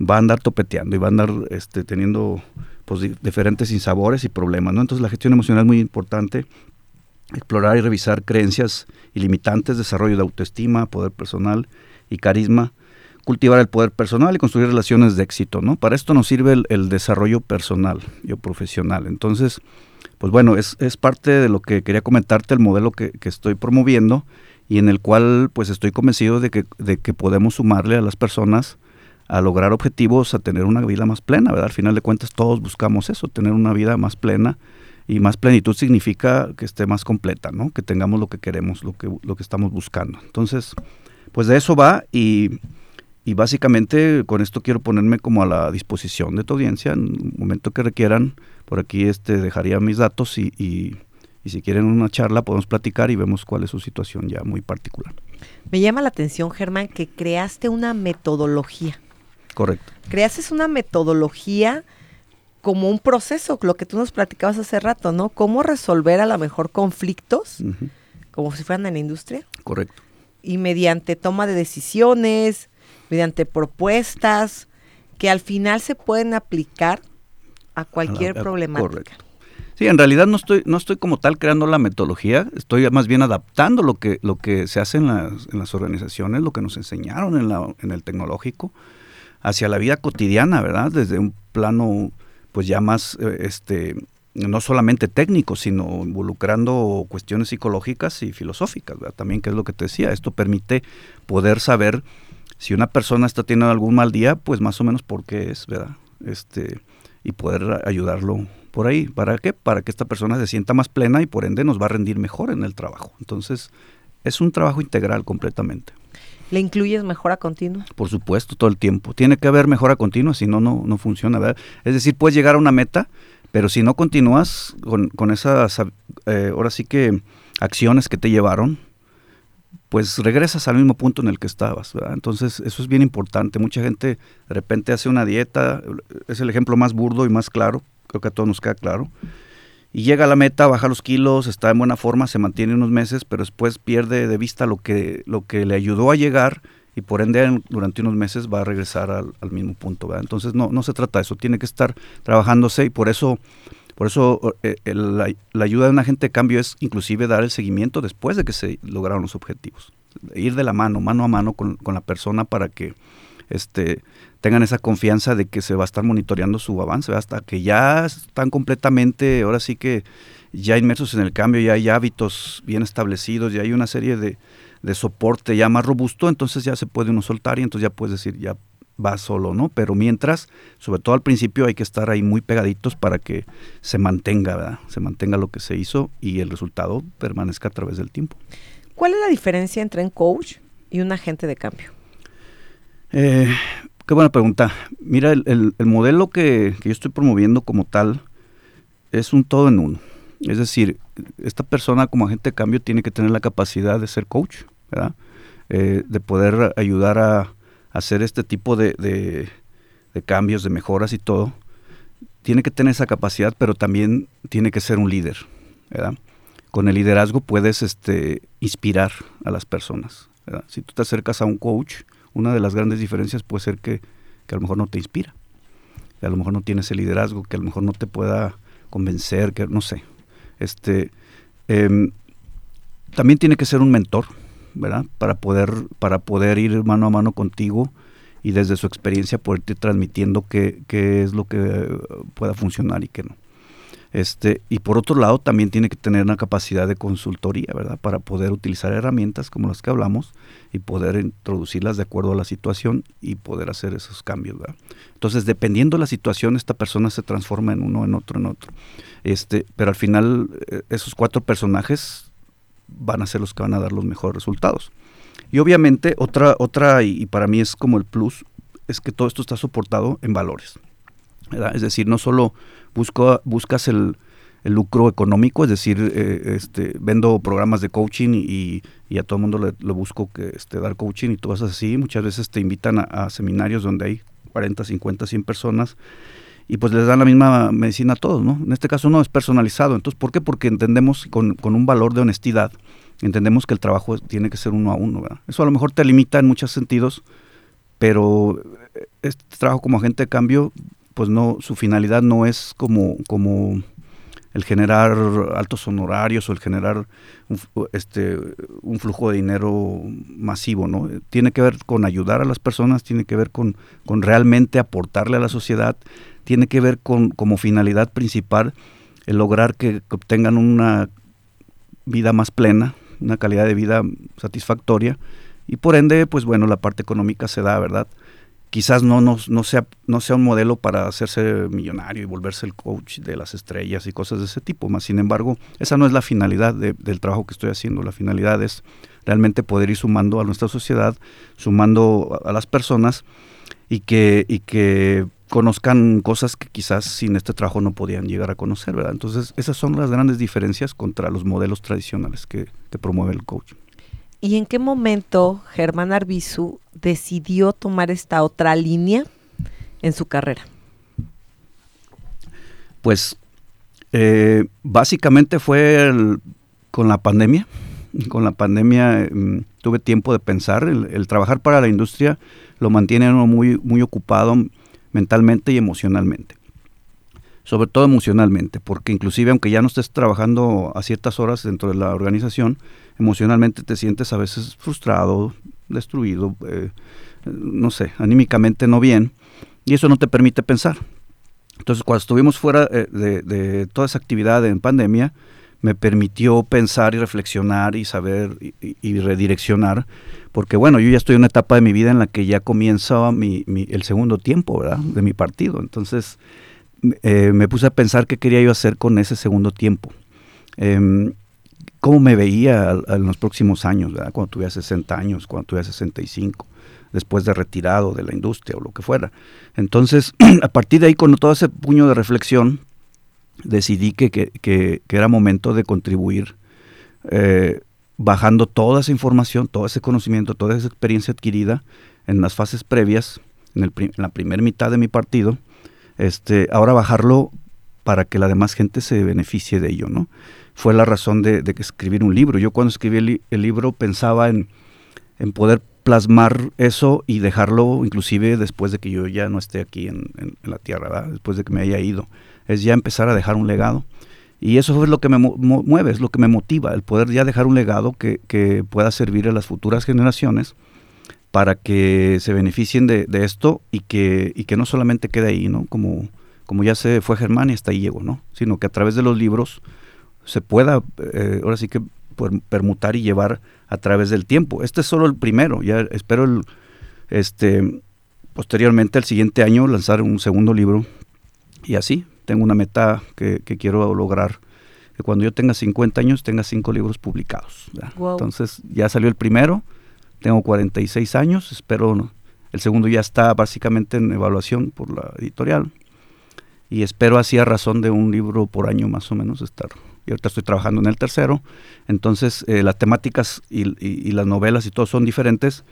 D: va a andar topeteando y va a andar este, teniendo pues, diferentes sinsabores y problemas. ¿no? Entonces la gestión emocional es muy importante. Explorar y revisar creencias ilimitantes, desarrollo de autoestima, poder personal y carisma cultivar el poder personal y construir relaciones de éxito, ¿no? Para esto nos sirve el, desarrollo personal y profesional. Entonces, pues bueno, es, es, parte de lo que quería comentarte, el modelo que, estoy promoviendo y en el cual pues estoy convencido de que, de que podemos sumarle a las personas a lograr objetivos, a tener una vida más plena. Al final de cuentas todos buscamos eso, tener una vida más plena y más plenitud significa que esté más completa, ¿no? Que tengamos lo que queremos, lo que, lo que estamos buscando. Entonces, pues de eso va y y básicamente con esto quiero ponerme como a la disposición de tu audiencia en un momento que requieran. Por aquí este dejaría mis datos y, y, y, si quieren una charla podemos platicar y vemos cuál es su situación ya muy particular.
C: Me llama la atención, Germán, que creaste una metodología.
D: Correcto.
C: Creaste una metodología como un proceso, lo que tú nos platicabas hace rato, ¿no? Cómo resolver a lo mejor conflictos, uh -huh. como si fueran en la industria.
D: Correcto.
C: Y mediante toma de decisiones, mediante propuestas que al final se pueden aplicar a cualquier a la, a, problemática. Correcto.
D: Sí, en realidad no estoy, no estoy como tal creando la metodología, estoy más bien adaptando lo que, lo que se hace en las, en las organizaciones, lo que nos enseñaron en, la, en el tecnológico, hacia la vida cotidiana, ¿verdad? Desde un plano, pues ya más, eh, este, no solamente técnico, sino involucrando cuestiones psicológicas y filosóficas. También, que es lo que te decía, esto permite poder saber si una persona está teniendo algún mal día, pues más o menos por qué es, ¿verdad? Este, y poder ayudarlo por ahí. ¿Para qué? Para que esta persona se sienta más plena y por ende nos va a rendir mejor en el trabajo. Entonces, es un trabajo integral completamente.
C: ¿Le incluyes mejora continua?
D: Por supuesto, todo el tiempo. Tiene que haber mejora continua, si no, no, no funciona. ¿verdad? Es decir, puedes llegar a una meta, pero si no continúas con, con esas, eh, ahora sí que, acciones que te llevaron, pues regresas al mismo punto en el que estabas. Entonces, eso es bien importante. Mucha gente de repente hace una dieta, es el ejemplo más burdo y más claro, creo que a todos nos queda claro. Y llega a la meta, baja los kilos, está en buena forma, se mantiene unos meses, pero después pierde de vista lo que, lo que le ayudó a llegar y por ende durante unos meses va a regresar al, mismo punto. Entonces, no, no se trata de eso, tiene que estar trabajándose y por eso por eso eh, la, la, ayuda de un agente de cambio es inclusive dar el seguimiento después de que se lograron los objetivos. Ir de la mano, mano a mano con, con la persona para que este, tengan esa confianza de que se va a estar monitoreando su avance hasta que ya están completamente, ahora sí que ya inmersos en el cambio, ya hay hábitos bien establecidos, ya hay una serie de, de soporte ya más robusto, entonces ya se puede uno soltar y entonces ya puedes decir, ya va solo, ¿no? Pero mientras, sobre todo al principio, hay que estar ahí muy pegaditos para que se mantenga, ¿verdad? Se mantenga lo que se hizo y el resultado permanezca a través del tiempo.
C: ¿Cuál es la diferencia entre un coach y un agente de cambio?
D: Eh, qué buena pregunta. Mira, el, el, el modelo que, yo estoy promoviendo como tal es un todo en uno. Es decir, esta persona como agente de cambio tiene que tener la capacidad de ser coach, ¿verdad? Eh, de poder ayudar a, hacer este tipo de, cambios, de mejoras y todo, tiene que tener esa capacidad, pero también tiene que ser un líder. Con el liderazgo puedes este, inspirar a las personas. Si tú te acercas a un coach, una de las grandes diferencias puede ser que, que a lo mejor no te inspira, que a lo mejor no tienes el liderazgo, que a lo mejor no te pueda convencer, que no sé. Este, em, también tiene que ser un mentor, ¿verdad? Para poder, para poder ir mano a mano contigo y desde su experiencia poder ir transmitiendo qué, qué es lo que pueda funcionar y qué no. Este, y por otro lado, también tiene que tener una capacidad de consultoría, ¿verdad? Para poder utilizar herramientas como las que hablamos y poder introducirlas de acuerdo a la situación y poder hacer esos cambios, ¿verdad? Entonces, dependiendo de la situación, esta persona se transforma en uno, en otro, en otro. Este, pero al final, eh, esos cuatro personajes van a ser los que van a dar los mejores resultados. Y obviamente, otra, otra y, para mí es como el plus, es que todo esto está soportado en valores. Es decir, no solo busco, buscas el, lucro económico, es decir, eh, este, vendo programas de coaching y, a todo el mundo le, busco que este, dar coaching y tú vas así. Muchas veces te invitan a, seminarios donde hay 40, 50, 100 personas y pues les dan la misma medicina a todos, ¿no? En este caso no es personalizado. Entonces, ¿por qué? Porque entendemos con, con un valor de honestidad, entendemos que el trabajo tiene que ser uno a uno. Eso a lo mejor te limita en muchos sentidos, pero eh, este trabajo como agente de cambio pues no, su finalidad no es como, como el generar altos honorarios o el generar un, este, un flujo de dinero masivo, ¿no? Tiene que ver con ayudar a las personas, tiene que ver con, con realmente aportarle a la sociedad, tiene que ver con como finalidad principal el lograr que, que obtengan una vida más plena, una calidad de vida satisfactoria y por ende, pues bueno, la parte económica se da, ¿verdad? Quizás no, no, sea, no sea un modelo para hacerse millonario y volverse el coach de las estrellas y cosas de ese tipo. Más sin embargo, esa no es la finalidad del trabajo que estoy haciendo. La finalidad es realmente poder ir sumando a nuestra sociedad, sumando a, las personas y que, y que conozcan cosas que quizás sin este trabajo no podían llegar a conocer, ¿verdad? Entonces, esas son las grandes diferencias contra los modelos tradicionales que, que promueve el coach.
C: ¿Y en qué momento Germán Arbizu decidió tomar esta otra línea en su carrera?
D: Pues eh, básicamente fue con la pandemia. Con la pandemia mm, tuve tiempo de pensar. El, trabajar para la industria lo mantiene uno muy, muy ocupado mentalmente y emocionalmente. Sobre todo emocionalmente, porque inclusive aunque ya no estés trabajando a ciertas horas dentro de la organización, emocionalmente te sientes a veces frustrado, destruido, eh, no sé, anímicamente no bien, y eso no te permite pensar. Entonces, cuando estuvimos fuera eh, de, toda esa actividad en pandemia, me permitió pensar y reflexionar y saber y, redireccionar, porque bueno, yo ya estoy en una etapa de mi vida en la que ya comienza mi, el segundo tiempo, ¿verdad? De mi partido. Entonces, eh, me puse a pensar qué quería yo hacer con ese segundo tiempo. Em, cómo me veía en los próximos años, cuando tuviera 60 años, cuando tuviera 65, después de retirado de la industria o lo que fuera. Entonces, a partir de ahí, con todo ese puño de reflexión, decidí que, que, era momento de contribuir eh, bajando toda esa información, todo ese conocimiento, toda esa experiencia adquirida en las fases previas, en, en la primera mitad de mi partido, este, ahora bajarlo para que la demás gente se beneficie de ello, ¿no? fue la razón de, escribir un libro. Yo cuando escribí el, libro pensaba en, poder plasmar eso y dejarlo inclusive después de que yo ya no esté aquí en, la tierra, después de que me haya ido. Es ya empezar a dejar un legado. Y eso es lo que me mueve, es lo que me motiva, el poder ya dejar un legado que, pueda servir a las futuras generaciones para que se beneficien de, esto y que, y que no solamente quede ahí, ¿no? Como, como ya se fue Germán y hasta ahí llegó, ¿no? Sino que a través de los libros se pueda eh, ahora sí que permutar y llevar a través del tiempo. Este es solo el primero, ya espero el, este, posteriormente el siguiente año lanzar un segundo libro y así, tengo una meta que, quiero lograr, que cuando yo tenga 50 años tenga cinco libros publicados. Entonces ya salió el primero, tengo 46 años, espero, el segundo ya está básicamente en evaluación por la editorial y espero así a razón de un libro por año más o menos estar y ahorita estoy trabajando en el tercero. Entonces, eh, las temáticas y, las novelas y todo son diferentes,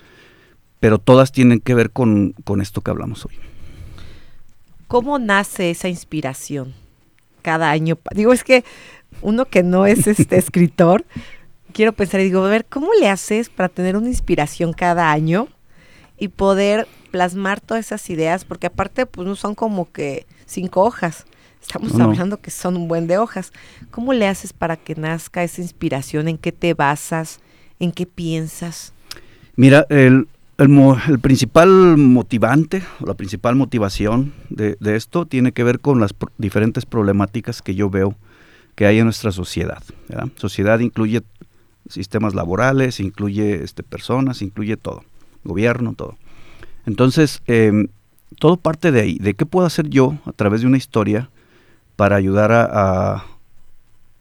D: pero todas tienen que ver con, esto que hablamos hoy.
C: ¿Cómo nace esa inspiración cada año? Digo, es que uno que no es este escritor, quiero pensar y digo, a ver, ¿cómo le haces para tener una inspiración cada año y poder plasmar todas esas ideas? Porque aparte, pues no son como que cinco hojas. Estamos
D: No,
C: hablando que son un buen de hojas. ¿Cómo le haces para que nazca esa inspiración? ¿En qué te basas? ¿En qué piensas?
D: Mira, el, el, el principal motivante, o la principal motivación de, de esto tiene que ver con las pro- diferentes problemáticas que yo veo que hay en nuestra sociedad. ¿verdad? Sociedad incluye sistemas laborales, incluye este, personas, incluye todo, gobierno, todo. Entonces, em, todo parte de ahí, de qué puedo hacer yo a través de una historia para ayudar a,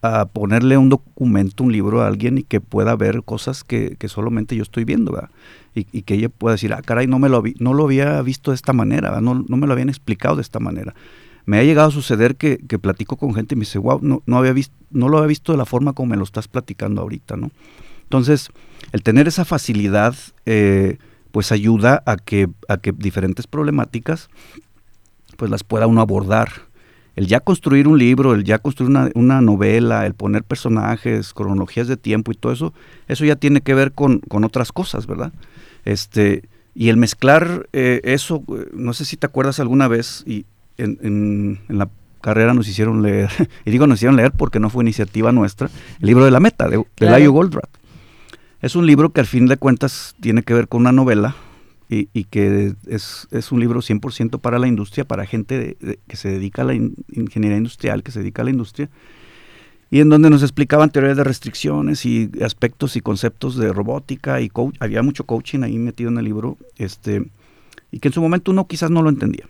D: a- ponerle un documento, un libro a alguien y que pueda ver cosas que, que solamente yo estoy viendo. Y, que ella pueda decir, ah, caray, no, me lo, no lo había visto de esta manera, no, no me lo habían explicado de esta manera. Me ha llegado a suceder que, platico con gente y me dice, wow, no, no, había visto, no lo había visto de la forma como me lo estás platicando ahorita, ¿no? Entonces, el tener esa facilidad, eh, pues ayuda a que, a que diferentes problemáticas, pues las pueda uno abordar. El ya construir un libro, el ya construir una, una novela, el poner personajes, cronologías de tiempo y todo eso, eso ya tiene que ver con, con otras cosas, ¿verdad? Este, y el mezclar eh, eso, eh, no sé si te acuerdas alguna vez, y en, en- en la carrera nos hicieron leer, y digo nos hicieron leer porque no fue iniciativa nuestra, el libro de la meta, de, de
C: Claro.
D: Laio Goldratt. Es un libro que al fin de cuentas tiene que ver con una novela y, y que es, es un libro 100% para la industria, para gente de- de- que se dedica a la in- ingeniería industrial, que se dedica a la industria, y en donde nos explicaban teorías de restricciones y aspectos y conceptos de robótica y coach, había mucho coaching ahí metido en el libro, este, y que en su momento uno quizás no lo entendía.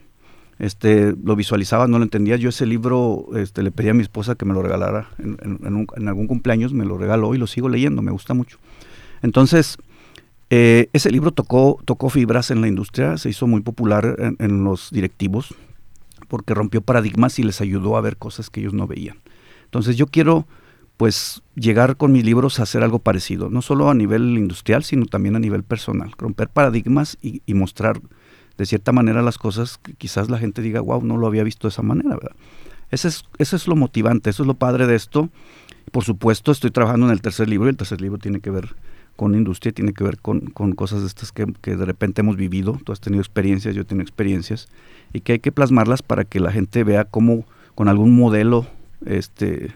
D: Este, lo visualizaba, no lo entendía. Yo ese libro este, le pedí a mi esposa que me lo regalara en, algún cumpleaños, me lo regaló y lo sigo leyendo, me gusta mucho. Entonces, eh, ese libro tocó, tocó fibras en la industria, se hizo muy popular en, los directivos porque rompió paradigmas y les ayudó a ver cosas que ellos no veían. Entonces yo quiero pues llegar con mis libros a hacer algo parecido, no solo a nivel industrial, sino también a nivel personal, romper paradigmas y mostrar de cierta manera las cosas que quizás la gente diga, wow, no lo había visto de esa manera, ¿verdad? Ese es, eso es lo motivante, eso es lo padre de esto. Por supuesto, estoy trabajando en el tercer libro y el tercer libro tiene que ver con industria, tiene que ver con, con cosas de estas que, de repente hemos vivido. Tú has tenido experiencias, yo he tenido experiencias, y que hay que plasmarlas para que la gente vea cómo con algún modelo este,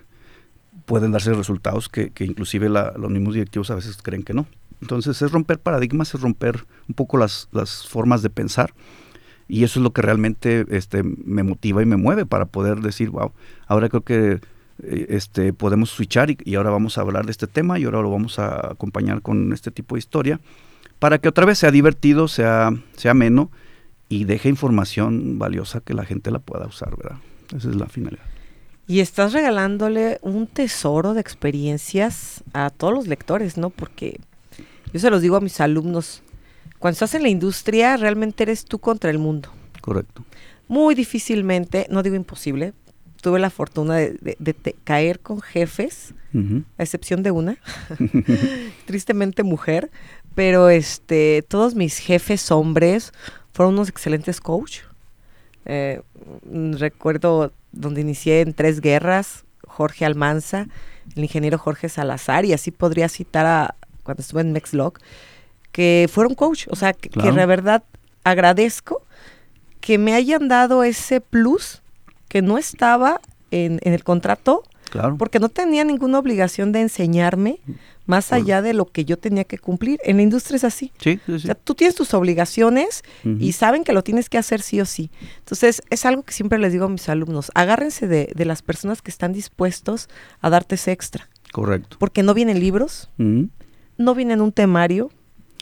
D: pueden darse resultados que, que inclusive la- los mismos directivos a veces creen que no. Entonces es romper paradigmas, es romper un poco las, las formas de pensar. Y eso es lo que realmente este, me motiva y me mueve para poder decir, wow, ahora creo que eh, este, podemos switchar y, ahora vamos a hablar de este tema y ahora lo vamos a acompañar con este tipo de historia para que otra vez sea divertido, sea, sea ameno y deje información valiosa que la gente la pueda usar, ¿verdad? Esa es la finalidad.
C: Y estás regalándole un tesoro de experiencias a todos los lectores, ¿no? Porque yo se los digo a mis alumnos, cuando estás en la industria realmente eres tú contra el mundo.
D: Correcto.
C: Muy difícilmente, no digo imposible, tuve la fortuna de, de- de te- caer con jefes, a excepción de una, tristemente mujer, pero este, todos mis jefes hombres fueron unos excelentes coach. Eh, recuerdo donde inicié en tres guerras, Jorge Almanza, el ingeniero Jorge Salazar, y así podría citar a cuando estuve en Mexlog, que fueron coach, o sea, que, de verdad agradezco que me hayan dado ese plus que no estaba en, en el contrato
D: Claro.
C: porque no tenía ninguna obligación de enseñarme más allá de lo que yo tenía que cumplir. En la industria es así.
D: Sí, sí,
C: O
D: sí.
C: sea, tú tienes tus obligaciones
D: Ujú.
C: y saben que lo tienes que hacer sí o sí. Entonces, es algo que siempre les digo a mis alumnos, agárrense de, de las personas que están dispuestos a darte ese extra,
D: Correcto.
C: porque no vienen libros,
D: Ujú.
C: No viene en un temario,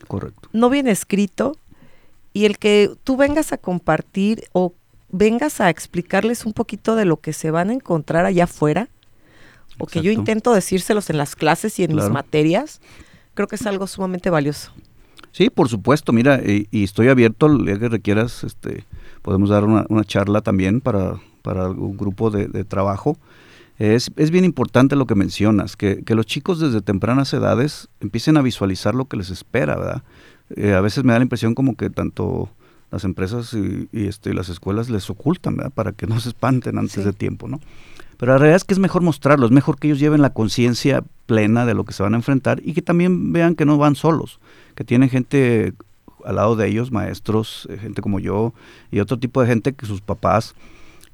D: Correcto.
C: no viene escrito, y el que tú vengas a compartir o vengas a explicarles un poquito de lo que se van a encontrar allá afuera, o que yo intento decírselos en las clases y en mis materias, creo que es algo sumamente valioso.
D: Sí, por supuesto, mira, y, y estoy abierto, el día que requieras, este, podemos dar una, una charla también para, para un grupo de, de trabajo. Es, es bien importante lo que mencionas, que, que los chicos desde tempranas edades empiecen a visualizar lo que les espera, ¿verdad? Eh, a veces me da la impresión como que tanto las empresas y, este, las escuelas les ocultan, ¿verdad? Para que no se espanten antes de tiempo, ¿no? Pero la realidad es que es mejor mostrarlo, es mejor que ellos lleven la conciencia plena de lo que se van a enfrentar y que también vean que no van solos, que tienen gente al lado de ellos, maestros, eh, gente como yo y otro tipo de gente que sus papás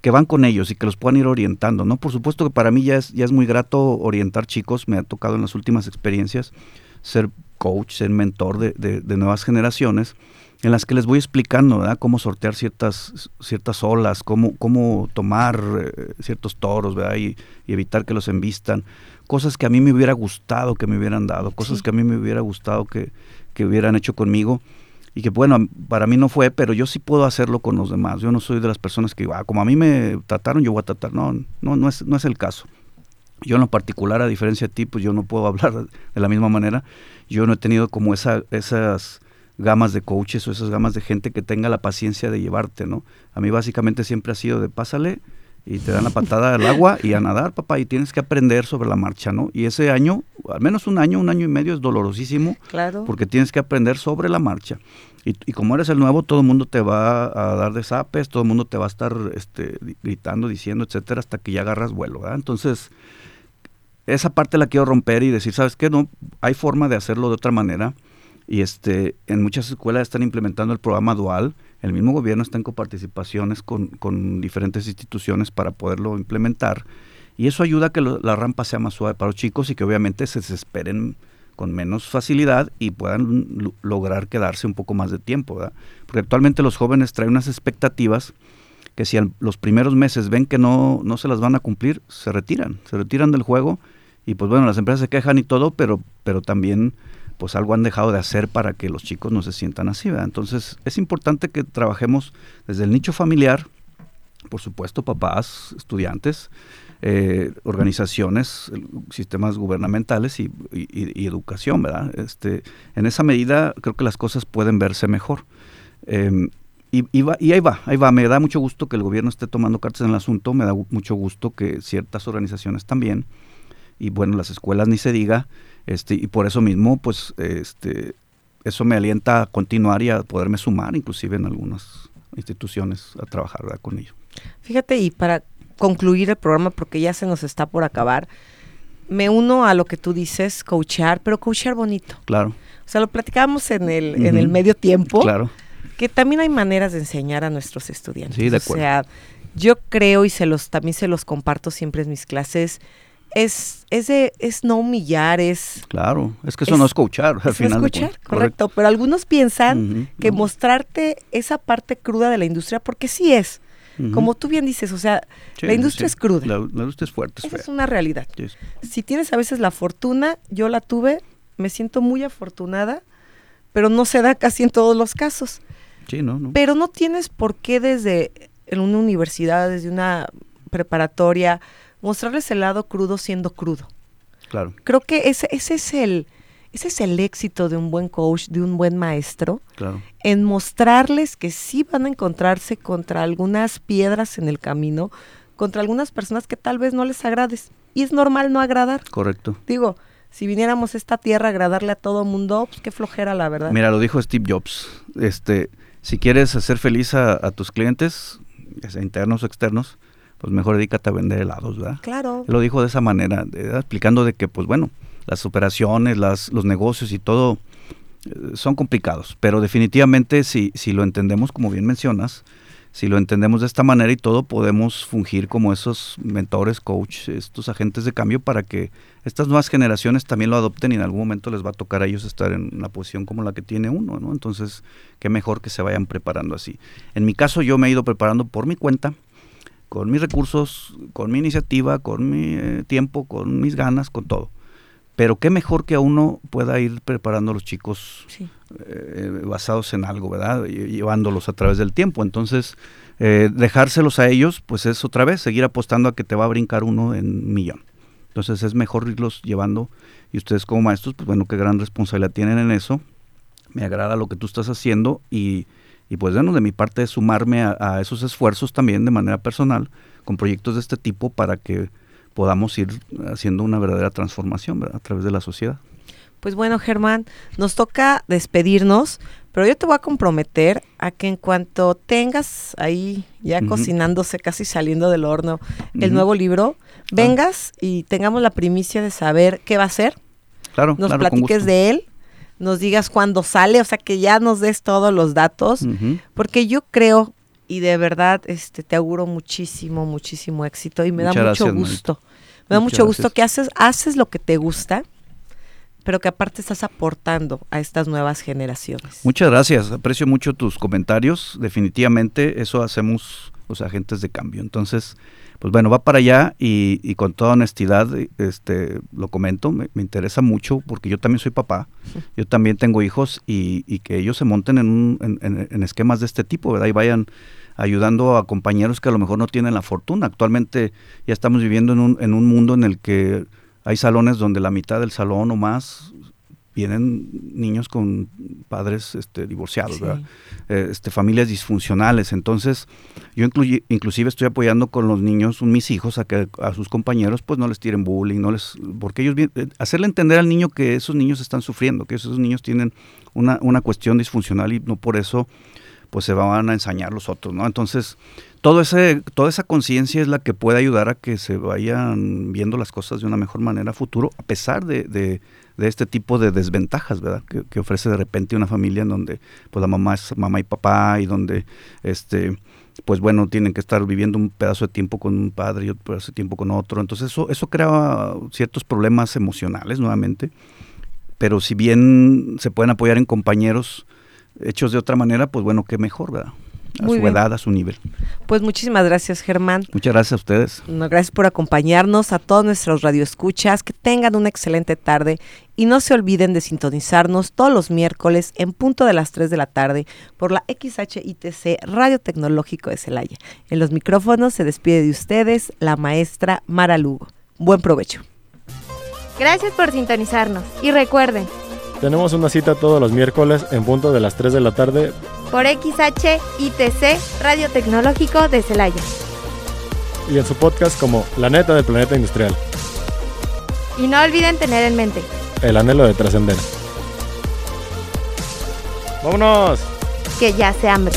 D: que van con ellos y que los puedan ir orientando, ¿no? Por supuesto que para mí ya es, ya es muy grato orientar chicos, me ha tocado en las últimas experiencias ser coach, ser mentor de, nuevas generaciones, en las que les voy explicando, ¿verdad? Cómo sortear ciertas, ciertas olas, cómo, cómo tomar eh, ciertos toros, ¿verdad? Y, evitar que los envistan. Cosas que a mí me hubiera gustado que me hubieran dado, cosas que a mí me hubiera gustado que, que hubieran hecho conmigo y que bueno, para mí no fue, pero yo sí puedo hacerlo con los demás. Yo no soy de las personas que, ah, como a mí me trataron, yo voy a tratar. No, no, no es, no es el caso. Yo en lo particular, a diferencia de ti, pues yo no puedo hablar de la misma manera. Yo no he tenido como esa, esas gamas de coaches o esas gamas de gente que tenga la paciencia de llevarte, ¿no? A mí básicamente siempre ha sido de pásale, y te dan la patada al agua y a nadar, papá, y tienes que aprender sobre la marcha, ¿no? Y ese año, al menos un año, un año y medio es dolorosísimo,
C: claro.
D: porque tienes que aprender sobre la marcha. Y, como eres el nuevo, todo el mundo te va a dar desapes, todo el mundo te va a estar este, gritando, diciendo, etcétera, hasta que ya agarras vuelo, ¿verdad? Entonces, esa parte la quiero romper y decir, ¿sabes qué? No, hay forma de hacerlo de otra manera. Y este, en muchas escuelas están implementando el programa dual, el mismo gobierno está en coparticipaciones con, diferentes instituciones para poderlo implementar. Y eso ayuda a que la rampa sea más suave para los chicos y que obviamente se desesperen con menos facilidad y puedan lograr quedarse un poco más de tiempo. Porque actualmente los jóvenes traen unas expectativas que si los primeros meses ven que no, no se las van a cumplir, se retiran, se retiran del juego y pues bueno, las empresas se quejan y todo, pero, pero también pues algo han dejado de hacer para que los chicos no se sientan así, ¿verdad? Entonces es importante que trabajemos desde el nicho familiar, por supuesto, papás, estudiantes, eh, organizaciones, sistemas gubernamentales y, educación, ¿verdad? Este, en esa medida creo que las cosas pueden verse mejor. Em, y, y, ahí va, ahí va. Me da mucho gusto que el gobierno esté tomando cartas en el asunto, me da mucho gusto que ciertas organizaciones también, y bueno, las escuelas ni se diga, este, y por eso mismo, pues, este, eso me alienta a continuar y a poderme sumar, inclusive en algunas instituciones, a trabajar con ello.
C: Fíjate, y para concluir el programa, porque ya se nos está por acabar, me uno a lo que tú dices, coachear, pero coachear bonito.
D: Claro.
C: O sea, lo platicábamos en el, en el medio tiempo.
D: Claro.
C: Que también hay maneras de enseñar a nuestros estudiantes.
D: Sí, de acuerdo.
C: O sea, yo creo y se los también se los comparto siempre en mis clases es, es, es no humillar, es...
D: Claro, es que eso no es coachar al final.
C: No es coachar, correcto. Pero algunos piensan que mostrarte esa parte cruda de la industria, porque sí es. Como tú bien dices, o sea, la industria es cruda.
D: La, industria es fuerte.
C: Es, es una realidad. Si tienes a veces la fortuna, yo la tuve, me siento muy afortunada, pero no se da casi en todos los casos.
D: Sí, no, no.
C: Pero no tienes por qué desde en una universidad, desde una preparatoria, mostrarles el lado crudo siendo crudo.
D: Claro.
C: Creo que ese, ese es el ese es el éxito de un buen coach, de un buen maestro,
D: claro.
C: en mostrarles que sí van a encontrarse contra algunas piedras en el camino, contra algunas personas que tal vez no les agrades. Y es normal no agradar.
D: Correcto.
C: Digo, si viniéramos a esta tierra a agradarle a todo mundo, pues qué flojera la verdad.
D: Mira, lo dijo Steve Jobs. Este, si quieres hacer feliz a, a tus clientes, internos o externos, pues mejor dedícate a vender helados, ¿verdad?
C: Claro.
D: lo dijo de esa manera, explicando de que, pues bueno, las operaciones, las, los negocios y todo eh, son complicados, pero definitivamente si, si lo entendemos como bien mencionas, si lo entendemos de esta manera y todo, podemos fungir como esos mentores, coach, estos agentes de cambio para que estas nuevas generaciones también lo adopten y en algún momento les va a tocar a ellos estar en una posición como la que tiene uno, ¿no? Entonces, qué mejor que se vayan preparando así. En mi caso, yo me he ido preparando por mi cuenta, con mis recursos, con mi iniciativa, con mi eh, tiempo, con mis ganas, con todo. Pero qué mejor que a uno pueda ir preparando a los chicos eh, basados en algo, ¿verdad? llevándolos a través del tiempo. Entonces, eh, dejárselos a ellos, pues es otra vez seguir apostando a que te va a brincar uno en un millón. Entonces es mejor irlos llevando y ustedes como maestros, pues bueno, qué gran responsabilidad tienen en eso. Me agrada lo que tú estás haciendo y, y pues bueno, de mi parte sumarme a, esos esfuerzos también de manera personal con proyectos de este tipo para que podamos ir haciendo una verdadera transformación a través de la sociedad.
C: Pues bueno, Germán, nos toca despedirnos, pero yo te voy a comprometer a que en cuanto tengas ahí ya cocinándose, casi saliendo del horno, el nuevo libro, vengas y tengamos la primicia de saber qué va a ser,
D: Claro,
C: nos
D: claro, con
C: platiques
D: gusto.
C: de él, nos digas cuándo sale, o sea, que ya nos des todos los datos, porque yo creo y de verdad este te auguro muchísimo, muchísimo éxito y me da mucho
D: gracias,
C: gusto. Me da
D: Muchas
C: mucho gusto
D: gracias.
C: que haces haces lo que te gusta, pero que aparte estás aportando a estas nuevas generaciones.
D: Muchas gracias, aprecio mucho tus comentarios. Definitivamente eso hacemos los agentes de cambio. Entonces, pues bueno, va para allá y, y con toda honestidad este, lo comento, me, me interesa mucho porque yo también soy papá, yo también tengo hijos y, y que ellos se monten en, un- en- en- en esquemas de este tipo, ¿verdad? Y vayan ayudando a compañeros que a lo mejor no tienen la fortuna. Actualmente ya estamos viviendo en un, en un mundo en el que hay salones donde la mitad del salón o más vienen niños con padres este, divorciados,
C: Sí.
D: ¿verdad? Eh, este, familias disfuncionales. Entonces, yo inclusive estoy apoyando con los niños, mis hijos, a que a sus compañeros pues no les tiren bullying, no les, porque ellos, eh, hacerle entender al niño que esos niños están sufriendo, que esos niños tienen una, una cuestión disfuncional y no por eso pues se van a ensañar los otros, ¿no? Entonces, todo ese, toda esa conciencia es la que puede ayudar a que se vayan viendo las cosas de una mejor manera a futuro, a pesar de, de- de este tipo de desventajas, ¿verdad? Que, ofrece de repente una familia en donde pues la mamá es mamá y papá y donde este pues bueno, tienen que estar viviendo un pedazo de tiempo con un padre y otro pedazo de tiempo con otro. Entonces eso, eso crea ciertos problemas emocionales nuevamente. Pero si bien se pueden apoyar en compañeros hechos de otra manera, pues bueno, qué mejor, ¿verdad? A
C: Muy
D: su
C: bien.
D: edad, a su nivel.
C: Pues muchísimas gracias, Germán.
D: Muchas gracias a ustedes.
C: No, gracias por acompañarnos a todos nuestros radioescuchas, que tengan una excelente tarde y no se olviden de sintonizarnos todos los miércoles en punto de las 3 de la tarde por la XHITC Radio Tecnológico de Celaya. En los micrófonos se despide de ustedes la maestra Mara Lugo. Buen provecho.
E: Gracias por sintonizarnos. Y recuerden,
F: Tenemos una cita todos los miércoles en punto de las 3 de la tarde.
E: Por XHITC Radio Tecnológico de Celaya.
F: y en su podcast como La neta del planeta industrial,
E: Y no olviden tener en mente,
F: el anhelo de trascender. ¡Vámonos!
E: que ya se hambre.